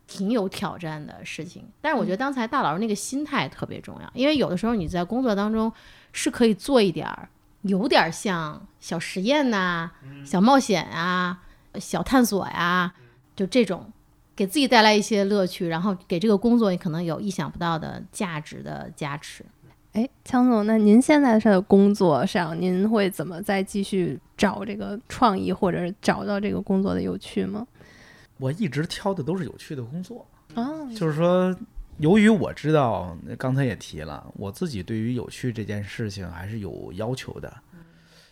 挺有挑战的事情。但是我觉得刚才大老师那个心态特别重要，因为有的时候你在工作当中是可以做一点儿。有点像小实验呐、小冒险啊、小探索呀，就这种给自己带来一些乐趣，然后给这个工作也可能有意想不到的价值的加持。哎，强总，那您现在的工作上，您会怎么再继续找这个创意，或者找到这个工作的有趣吗？我一直挑的都是有趣的工作，哦，就是说。由于我知道，刚才也提了，我自己对于有趣这件事情还是有要求的，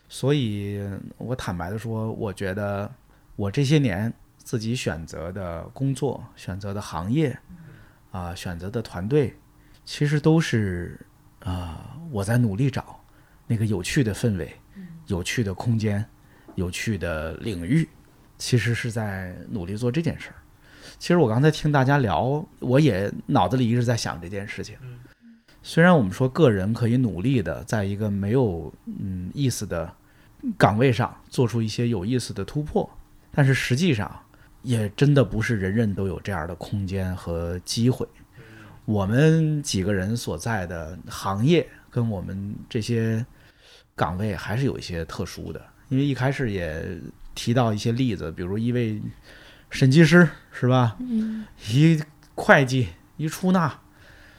所以我坦白的说，我觉得我这些年自己选择的工作、选择的行业，啊，选择的团队，其实都是啊，我在努力找那个有趣的氛围、有趣的空间、有趣的领域，其实是在努力做这件事儿。其实我刚才听大家聊，我也脑子里一直在想这件事情。虽然我们说个人可以努力的在一个没有嗯意思的岗位上做出一些有意思的突破，但是实际上也真的不是人人都有这样的空间和机会。我们几个人所在的行业跟我们这些岗位还是有一些特殊的，因为一开始也提到一些例子，比如一位。审计师是吧？嗯，一会计一出纳，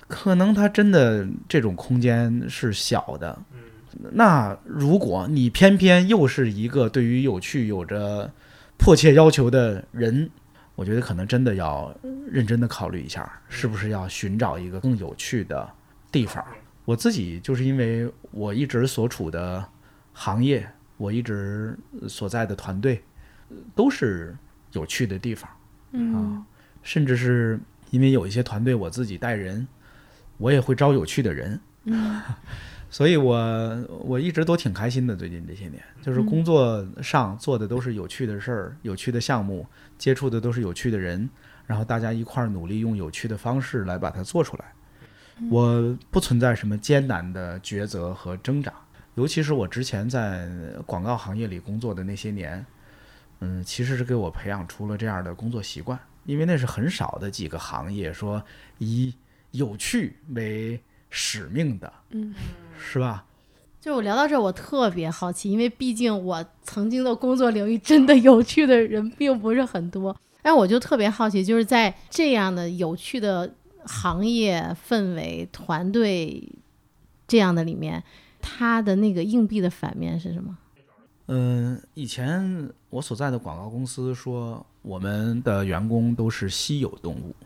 可能他真的这种空间是小的。嗯，那如果你偏偏又是一个对于有趣有着迫切要求的人，我觉得可能真的要认真的考虑一下，是不是要寻找一个更有趣的地方。我自己就是因为我一直所处的行业，我一直所在的团队都是。有趣的地方，啊，甚至是因为有一些团队我自己带人，我也会招有趣的人，所以我我一直都挺开心的。最近这些年，就是工作上做的都是有趣的事儿、有趣的项目，接触的都是有趣的人，然后大家一块儿努力用有趣的方式来把它做出来。我不存在什么艰难的抉择和挣扎，尤其是我之前在广告行业里工作的那些年。嗯，其实是给我培养出了这样的工作习惯，因为那是很少的几个行业说以有趣为使命的，嗯，是吧？就我聊到这儿，我特别好奇，因为毕竟我曾经的工作领域真的有趣的人并不是很多，但我就特别好奇，就是在这样的有趣的行业氛围、团队这样的里面，它的那个硬币的反面是什么？嗯，以前我所在的广告公司说，我们的员工都是稀有动物。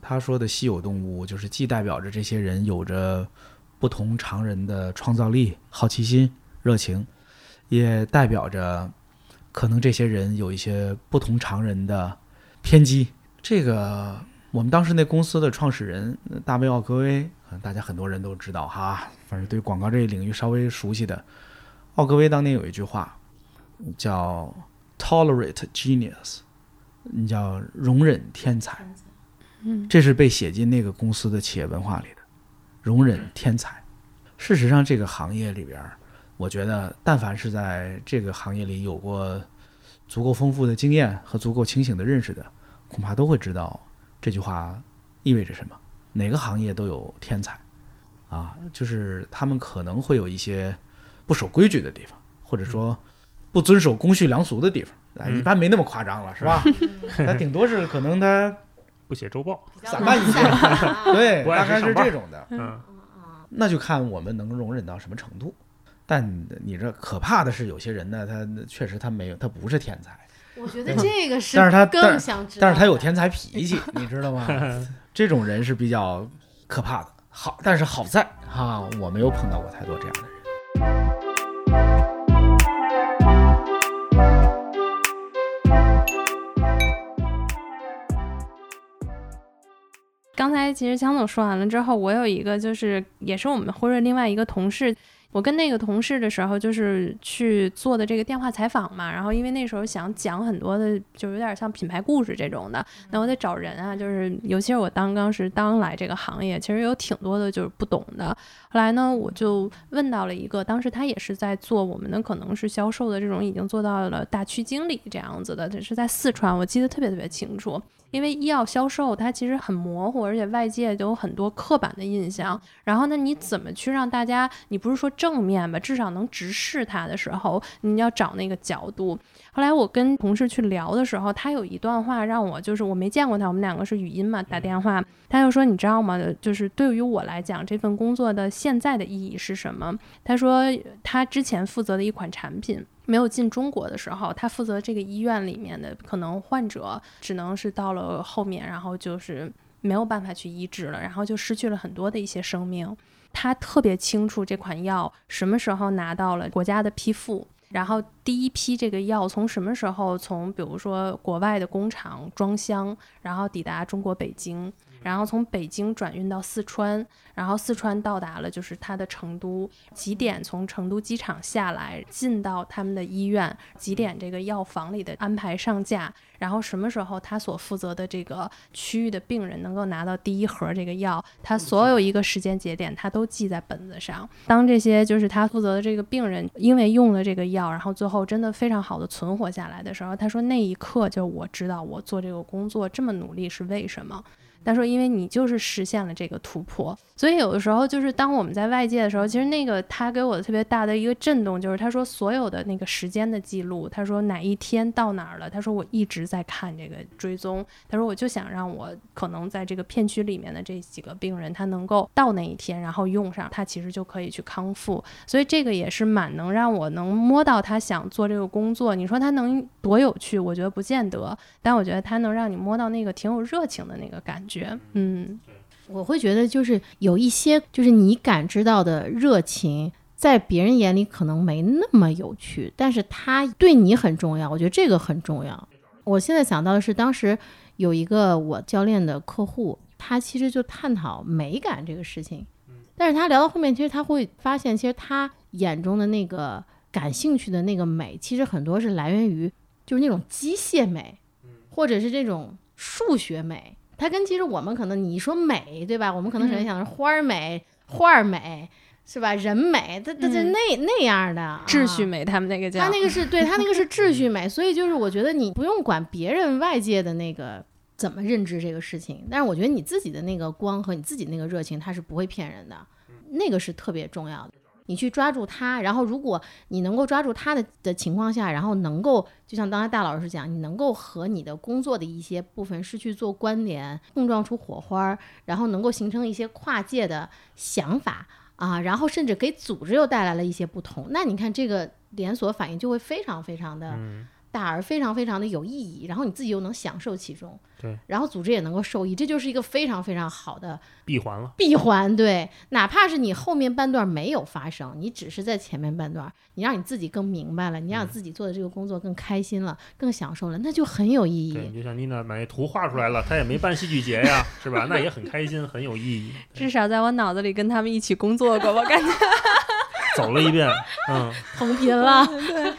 他说的稀有动物，就是既代表着这些人有着不同常人的创造力、好奇心、热情，也代表着可能这些人有一些不同常人的偏激。这个我们当时那公司的创始人大卫奥格威，大家很多人都知道哈，反正对广告这一领域稍微熟悉的，奥格威当年有一句话。叫 tolerate genius，你叫容忍天才，嗯，这是被写进那个公司的企业文化里的，容忍天才。事实上，这个行业里边，我觉得，但凡是在这个行业里有过足够丰富的经验和足够清醒的认识的，恐怕都会知道这句话意味着什么。哪个行业都有天才，啊，就是他们可能会有一些不守规矩的地方，或者说。不遵守公序良俗的地方，一般没那么夸张了，是吧？他顶多是可能他不写周报，散漫一些，对，大概是这种的。嗯，那就看我们能容忍到什么程度。但你这可怕的是，有些人呢，他确实他没有，他不是天才。我觉得这个是，但是他更想知道，但是他有天才脾气，你知道吗？这种人是比较可怕的。好，但是好在哈，我没有碰到过太多这样的人。刚才其实江总说完了之后，我有一个就是也是我们辉瑞另外一个同事。我跟那个同事的时候，就是去做的这个电话采访嘛，然后因为那时候想讲很多的，就有点像品牌故事这种的，那我得找人啊，就是尤其是我当刚时刚来这个行业，其实有挺多的就是不懂的。后来呢，我就问到了一个，当时他也是在做我们的可能是销售的这种，已经做到了大区经理这样子的，这是在四川，我记得特别特别清楚。因为医药销售它其实很模糊，而且外界都有很多刻板的印象。然后呢，你怎么去让大家？你不是说正面吧，至少能直视它的时候，你要找那个角度。后来我跟同事去聊的时候，他有一段话让我就是我没见过他，我们两个是语音嘛，打电话，他就说你知道吗？就是对于我来讲，这份工作的现在的意义是什么？他说他之前负责的一款产品。没有进中国的时候，他负责这个医院里面的可能患者只能是到了后面，然后就是没有办法去医治了，然后就失去了很多的一些生命。他特别清楚这款药什么时候拿到了国家的批复，然后第一批这个药从什么时候从比如说国外的工厂装箱，然后抵达中国北京。然后从北京转运到四川，然后四川到达了就是他的成都，几点从成都机场下来，进到他们的医院，几点这个药房里的安排上架，然后什么时候他所负责的这个区域的病人能够拿到第一盒这个药，他所有一个时间节点他都记在本子上。当这些就是他负责的这个病人因为用了这个药，然后最后真的非常好的存活下来的时候，他说那一刻就我知道我做这个工作这么努力是为什么。他说：“因为你就是实现了这个突破，所以有的时候就是当我们在外界的时候，其实那个他给我的特别大的一个震动，就是他说所有的那个时间的记录，他说哪一天到哪儿了，他说我一直在看这个追踪，他说我就想让我可能在这个片区里面的这几个病人，他能够到那一天，然后用上，他其实就可以去康复。所以这个也是蛮能让我能摸到他想做这个工作。你说他能多有趣？我觉得不见得，但我觉得他能让你摸到那个挺有热情的那个感。”觉，嗯，我会觉得就是有一些，就是你感知到的热情，在别人眼里可能没那么有趣，但是他对你很重要。我觉得这个很重要。我现在想到的是，当时有一个我教练的客户，他其实就探讨美感这个事情，但是他聊到后面，其实他会发现，其实他眼中的那个感兴趣的那个美，其实很多是来源于就是那种机械美，或者是这种数学美。它跟其实我们可能你说美对吧？我们可能首先想的是花儿美、画儿美是吧？人美，它它就那那样的秩序美，他们那个叫它那个是对它那个是秩序美，所以就是我觉得你不用管别人外界的那个怎么认知这个事情，但是我觉得你自己的那个光和你自己那个热情，它是不会骗人的，那个是特别重要的。你去抓住它，然后如果你能够抓住它的的情况下，然后能够就像刚才大老师讲，你能够和你的工作的一些部分是去做关联，碰撞出火花，然后能够形成一些跨界的想法啊，然后甚至给组织又带来了一些不同，那你看这个连锁反应就会非常非常的。大而非常非常的有意义，然后你自己又能享受其中，对，然后组织也能够受益，这就是一个非常非常好的闭环了。闭环，对，哪怕是你后面半段没有发生，你只是在前面半段，你让你自己更明白了，你让自己做的这个工作更开心了，更享受了，那就很有意义。对，就像妮娜把那图画出来了，他也没办戏剧节呀，是吧？那也很开心，很有意义。至少在我脑子里跟他们一起工作过，我感觉 走了一遍，嗯，同频了，对。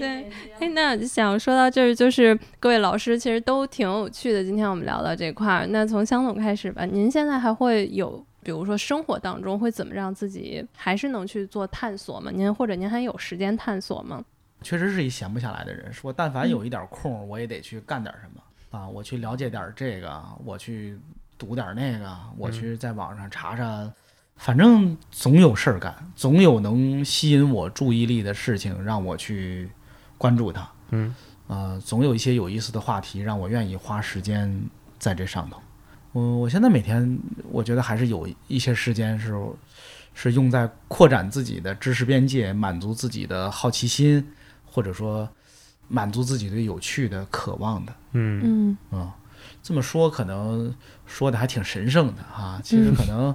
对，哎，那想说到这儿，就是各位老师其实都挺有趣的。今天我们聊到这块儿，那从香总开始吧。您现在还会有，比如说生活当中会怎么让自己还是能去做探索吗？您或者您还有时间探索吗？确实是一闲不下来的人，说但凡有一点空，我也得去干点什么啊！我去了解点这个，我去读点那个，我去在网上查查，反正总有事儿干，总有能吸引我注意力的事情让我去。关注他，嗯，呃，总有一些有意思的话题让我愿意花时间在这上头。我我现在每天，我觉得还是有一些时间是是用在扩展自己的知识边界，满足自己的好奇心，或者说满足自己对有趣的渴望的。嗯嗯啊，这么说可能说的还挺神圣的哈，其实可能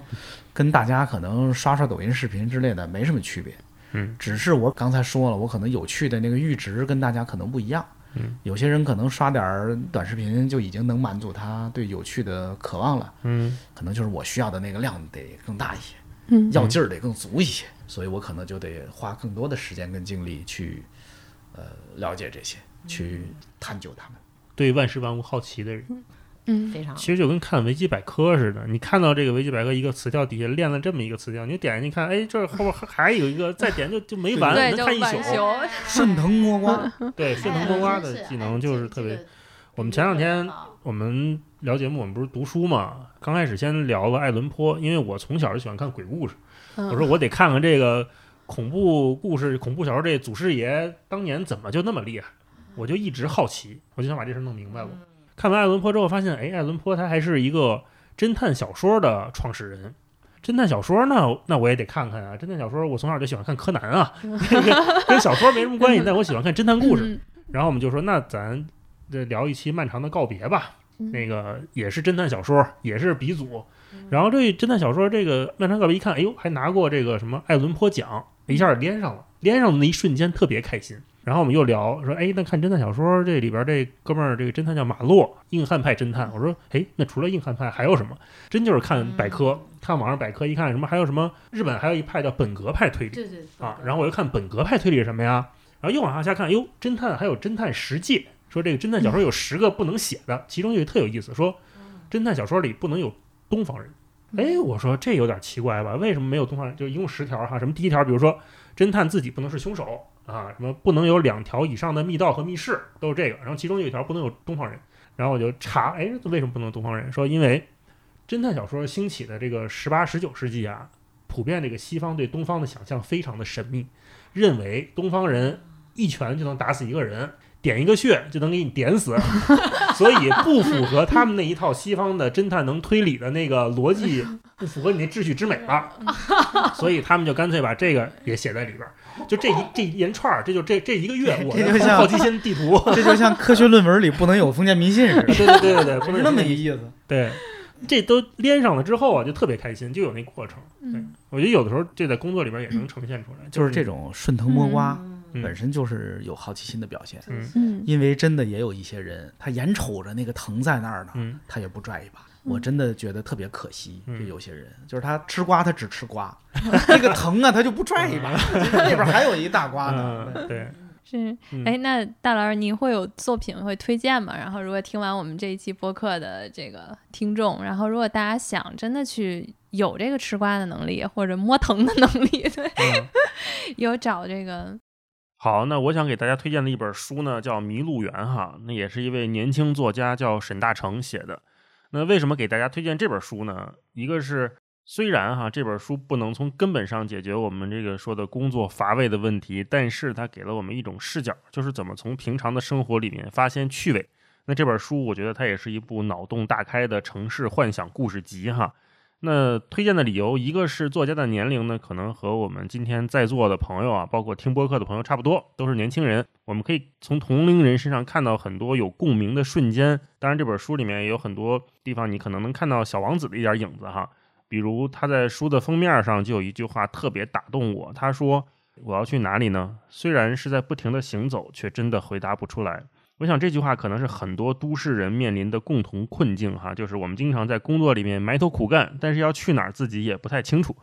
跟大家可能刷刷抖音视频之类的没什么区别。嗯，只是我刚才说了，我可能有趣的那个阈值跟大家可能不一样。嗯。有些人可能刷点儿短视频就已经能满足他对有趣的渴望了，嗯。可能就是我需要的那个量得更大一些，嗯。要劲儿得更足一些，所以我可能就得花更多的时间跟精力去，呃，了解这些，去探究他们。对万事万物好奇的人，嗯非常其实就跟看维基百科似的，你看到这个维基百科一个词条底下练了这么一个词条，你点进去看，哎，这后边还还有一个，再点就就没完，能看一宿。顺藤摸瓜，对，顺藤摸瓜的技能就是特别。我们前两天我们聊节目，我们不是读书嘛？刚开始先聊了爱伦坡，因为我从小就喜欢看鬼故事，嗯我说我得看看这个恐怖故事、恐怖小说这祖师爷当年怎么就那么厉害，我就一直好奇，我就想把这事儿弄明白了。看完爱伦坡之后，发现哎，爱伦坡他还是一个侦探小说的创始人。侦探小说呢，那我也得看看啊。侦探小说，我从小就喜欢看柯南啊，跟小说没什么关系，但我喜欢看侦探故事。嗯然后我们就说，那咱这聊一期漫长的告别吧。嗯那个也是侦探小说，也是鼻祖。嗯然后这侦探小说这个漫长告别一看，哎呦，还拿过这个什么爱伦坡奖，一下连上了，连上的那一瞬间特别开心。然后我们又聊说，哎，那看侦探小说这里边这哥们儿，这个侦探叫马洛，硬汉派侦探。我说，哎，那除了硬汉派还有什么？真就是看百科，看网上百科一看，什么还有什么日本还有一派叫本格派推理。对对啊，然后我又看本格派推理是什么呀？然后又往下看，哟，侦探还有侦探十戒，说这个侦探小说有十个不能写的，其中有一个特有意思，说侦探小说里不能有东方人。哎，我说这有点奇怪吧？为什么没有东方人？就一共十条哈，什么第一条，比如说侦探自己不能是凶手啊，什么不能有两条以上的密道和密室，都是这个。然后其中有一条不能有东方人，然后我就查，哎，为什么不能东方人？说因为侦探小说兴起的这个十八、十九世纪啊，普遍这个西方对东方的想象非常的神秘，认为东方人一拳就能打死一个人，点一个穴就能给你点死，所以不符合他们那一套西方的侦探能推理的那个逻辑，不符合你那秩序之美了。所以他们就干脆把这个也写在里边儿，就这一这一连串儿，这就这这一个月我好奇心地图，这就像科学论文里不能有封建迷信似的，对对对对对，不是 那么一意思。对，这都连上了之后啊，就特别开心，就有那过程。对嗯我觉得有的时候这在工作里边也能呈现出来，就是这种，种顺藤摸瓜，嗯本身就是有好奇心的表现。嗯嗯因为真的也有一些人，他眼瞅着那个藤在那儿呢，嗯他也不拽一把。我真的觉得特别可惜，嗯就有些人，就是他吃瓜，他只吃瓜，那个藤啊，他就不拽一把，那边还有一大瓜呢。嗯，对，是，嗯哎，那大老师您会有作品会推荐吗？然后如果听完我们这一期播客的这个听众，然后如果大家想真的去有这个吃瓜的能力或者摸藤的能力，对，嗯。有找这个，好，那我想给大家推荐的一本书呢，叫《迷路园》哈，那也是一位年轻作家叫沈大成写的。那为什么给大家推荐这本书呢？一个是虽然哈这本书不能从根本上解决我们这个说的工作乏味的问题，但是它给了我们一种视角，就是怎么从平常的生活里面发现趣味。那这本书我觉得它也是一部脑洞大开的城市幻想故事集哈。那推荐的理由，一个是作家的年龄呢，可能和我们今天在座的朋友啊，包括听播客的朋友差不多，都是年轻人。我们可以从同龄人身上看到很多有共鸣的瞬间。当然，这本书里面也有很多地方，你可能能看到小王子的一点影子哈。比如他在书的封面上就有一句话特别打动我，他说：“我要去哪里呢？虽然是在不停的行走，却真的回答不出来。”我想这句话可能是很多都市人面临的共同困境哈，就是我们经常在工作里面埋头苦干，但是要去哪儿自己也不太清楚。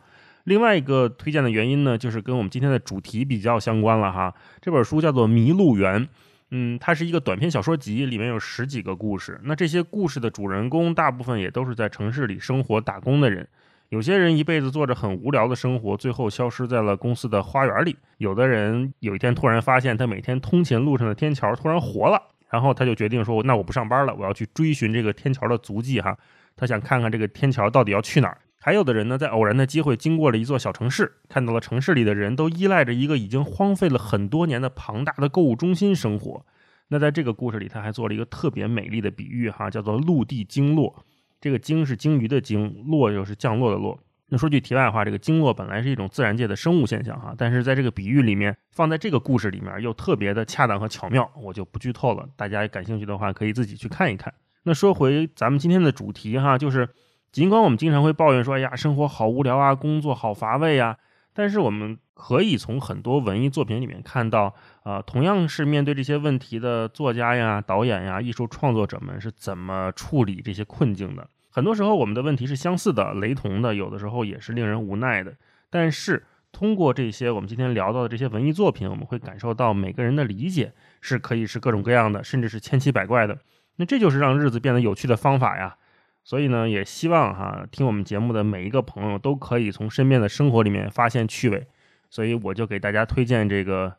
另外一个推荐的原因呢，就是跟我们今天的主题比较相关了哈。这本书叫做《迷路园》，嗯，它是一个短篇小说集，里面有十几个故事。那这些故事的主人公大部分也都是在城市里生活打工的人。有些人一辈子做着很无聊的生活，最后消失在了公司的花园里。有的人有一天突然发现，他每天通勤路上的天桥突然活了，然后他就决定说：“那我不上班了，我要去追寻这个天桥的足迹。”哈，他想看看这个天桥到底要去哪儿。还有的人呢，在偶然的机会经过了一座小城市，看到了城市里的人都依赖着一个已经荒废了很多年的庞大的购物中心生活。那在这个故事里，他还做了一个特别美丽的比喻，哈，叫做“陆地经络”。这个鲸是鲸鱼的鲸，落又是降落的落。那说句题外话，这个鲸落本来是一种自然界的生物现象哈，但是在这个比喻里面，放在这个故事里面又特别的恰当和巧妙，我就不剧透了，大家感兴趣的话可以自己去看一看。那说回咱们今天的主题哈，就是尽管我们经常会抱怨说，哎呀，生活好无聊啊，工作好乏味啊，但是我们可以从很多文艺作品里面看到，啊、同样是面对这些问题的作家呀、导演呀、艺术创作者们是怎么处理这些困境的。很多时候我们的问题是相似的、雷同的，有的时候也是令人无奈的。但是通过这些我们今天聊到的这些文艺作品，我们会感受到每个人的理解是可以是各种各样的，甚至是千奇百怪的。那这就是让日子变得有趣的方法呀。所以呢，也希望哈听我们节目的每一个朋友都可以从身边的生活里面发现趣味。所以我就给大家推荐这个《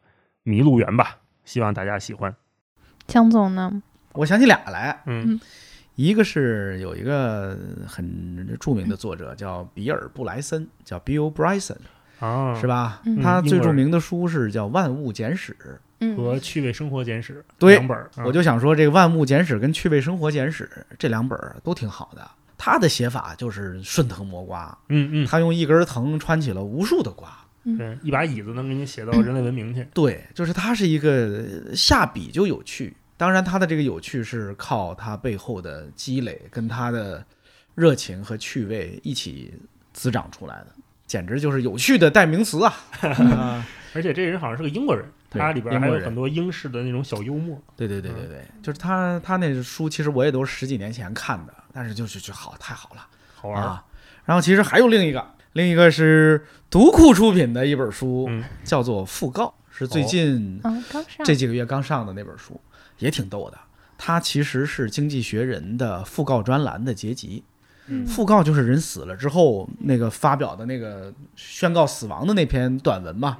迷路园》吧，希望大家喜欢。江总呢？我想起俩来，嗯一个是有一个很著名的作者叫比尔布莱森，叫 Bill Bryson，啊，是吧？嗯他最著名的书是叫《万物简史》。嗯和《趣味生活简史》对两本我就想说，这个《万物简史》跟《趣味生活简史》这两本儿都挺好的。他的写法就是顺藤摸瓜，嗯嗯，他用一根藤穿起了无数的瓜。对，一把椅子能给你写到人类文明去。对，就是它是一个下笔就有趣。当然，他的这个有趣是靠他背后的积累跟他的热情和趣味一起滋长出来的，简直就是有趣的代名词啊！啊而且这人好像是个英国人，对他里边还有很多英式的那种小幽默。对对对对对，就是他他那书，其实我也都是十几年前看的，但是就是就好太好了好玩。啊。然后其实还有另一个，另一个是读库出品的一本书，嗯叫做《讣告》，是最近这几个月刚上的那本书，也挺逗的。它其实是《经济学人》的讣告专栏的结集。嗯讣告就是人死了之后那个发表的那个宣告死亡的那篇短文嘛。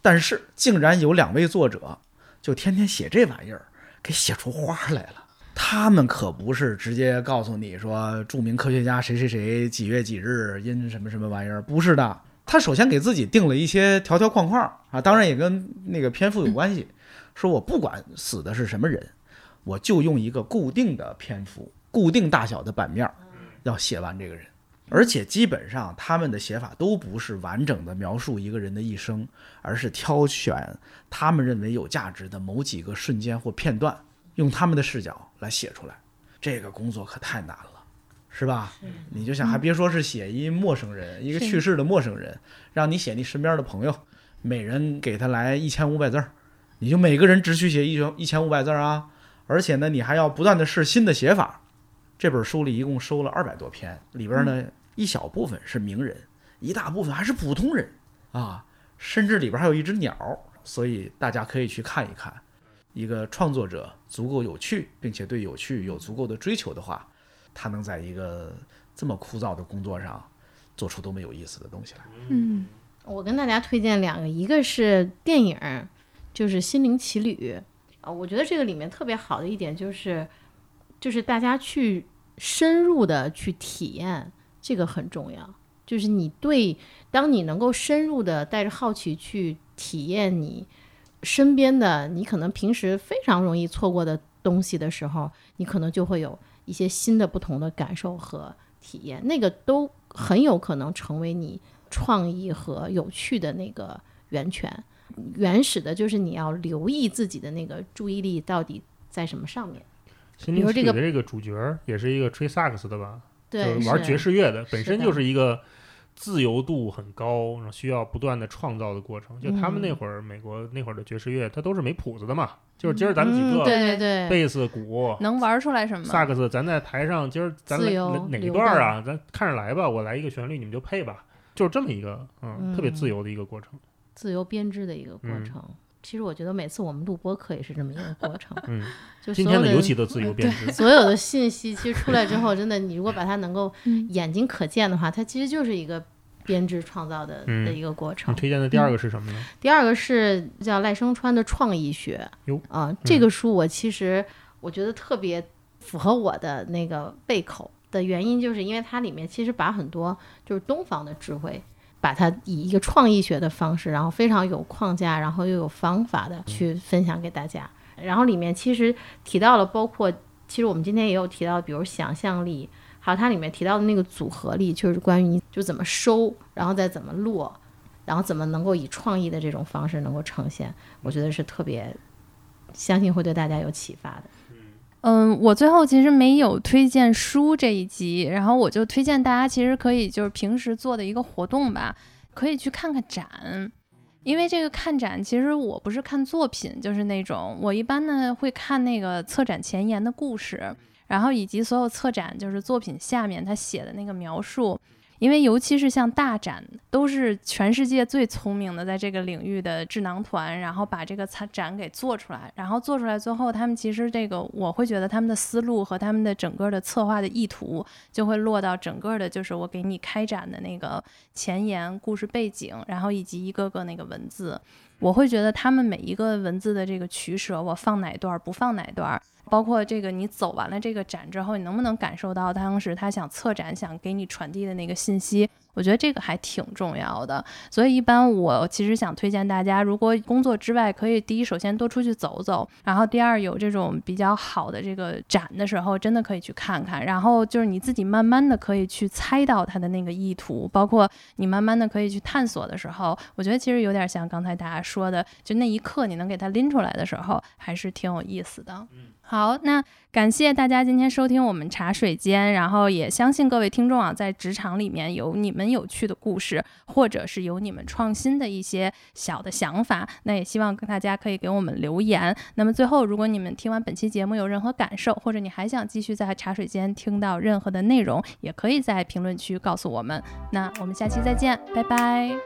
但是竟然有两位作者就天天写这玩意儿，给写出花来了。他们可不是直接告诉你说著名科学家谁谁谁几月几日因什么什么玩意儿，不是的。他首先给自己定了一些条条框框啊，当然也跟那个篇幅有关系。说我不管死的是什么人，我就用一个固定的篇幅、固定大小的版面，要写完这个人。而且基本上他们的写法都不是完整的描述一个人的一生，而是挑选他们认为有价值的某几个瞬间或片段，用他们的视角来写出来。这个工作可太难了，是吧？你就想，还别说是写一陌生人，一个去世的陌生人，让你写你身边的朋友，每人给他来一千五百字儿，你就每个人只许写一千一千五百字儿啊！而且呢，你还要不断的试新的写法。这本书里一共收了二百多篇，里边呢一小部分是名人，一大部分还是普通人啊，甚至里边还有一只鸟，所以大家可以去看一看。一个创作者足够有趣，并且对有趣有足够的追求的话，他能在一个这么枯燥的工作上做出多么有意思的东西来。嗯我跟大家推荐两个，一个是电影，就是《心灵奇旅》啊，我觉得这个里面特别好的一点就是，就是大家去深入的去体验，这个很重要。就是你对，当你能够深入的带着好奇去体验你身边的，你可能平时非常容易错过的东西的时候，你可能就会有一些新的不同的感受和体验，那个都很有可能成为你创意和有趣的那个源泉。原始的就是你要留意自己的那个注意力到底在什么上面。心比如这个这个主角儿也是一个吹萨克斯的吧？对，玩爵士乐的，本身就是一个自由度很高，然后需要不断的创造的过程。就他们那嗯会儿，美国那会儿的爵士乐，它都是没谱子的嘛，就是今儿咱们几嗯、个对对对，贝斯、鼓、能玩出来什么？萨克斯，咱在台上今儿咱来自由哪哪一段啊？咱看着来吧，我来一个旋律，你们就配吧，就是这么一个嗯特别嗯自由的一个过程。自由编织的一个过嗯程。其实我觉得每次我们录播课也是这么一个过程，嗯，就所有的今天的尤其的自由编织。所有的信息其实出来之后，真的，你如果把它能够嗯眼睛可见的话，它其实就是一个编织创造的、嗯的一个过程你。推荐的第二个是什么呢？第二个是叫赖声川的创意学哟啊，这个书我其实我觉得特别符合我的那个胃口的原因，就是因为它里面其实把很多就是东方的智慧。把它以一个创意学的方式，然后非常有框架，然后又有方法的去分享给大家。然后里面其实提到了，包括其实我们今天也有提到，比如想象力，还有它里面提到的那个组合力，就是关于你就怎么收，然后再怎么落，然后怎么能够以创意的这种方式能够呈现，我觉得是特别相信会对大家有启发的。嗯，我最后其实没有推荐书这一集，然后我就推荐大家其实可以就是平时做的一个活动吧。可以去看看展。因为这个看展，其实我不是看作品，就是那种我一般呢会看那个策展前沿的故事，然后以及所有策展就是作品下面他写的那个描述。因为尤其是像大展，都是全世界最聪明的在这个领域的智囊团，然后把这个参展给做出来，然后做出来最后，他们其实这个我会觉得他们的思路和他们的整个的策划的意图，就会落到整个的，就是我给你开展的那个前沿故事背景，然后以及一个个那个文字，我会觉得他们每一个文字的这个取舍，我放哪段儿不放哪段儿。包括这个，你走完了这个展之后，你能不能感受到当时他想策展、想给你传递的那个信息？我觉得这个还挺重要的。所以一般我其实想推荐大家，如果工作之外可以第一首先多出去走走，然后第二有这种比较好的这个展的时候，真的可以去看看。然后就是你自己慢慢的可以去猜到他的那个意图，包括你慢慢的可以去探索的时候，我觉得其实有点像刚才大家说的，就那一刻你能给他拎出来的时候，还是挺有意思的。好，那感谢大家今天收听我们茶水间，然后也相信各位听众啊，在职场里面有你们有趣的故事，或者是有你们创新的一些小的想法，那也希望跟大家可以给我们留言。那么最后，如果你们听完本期节目有任何感受，或者你还想继续在茶水间听到任何的内容，也可以在评论区告诉我们。那我们下期再见，拜拜。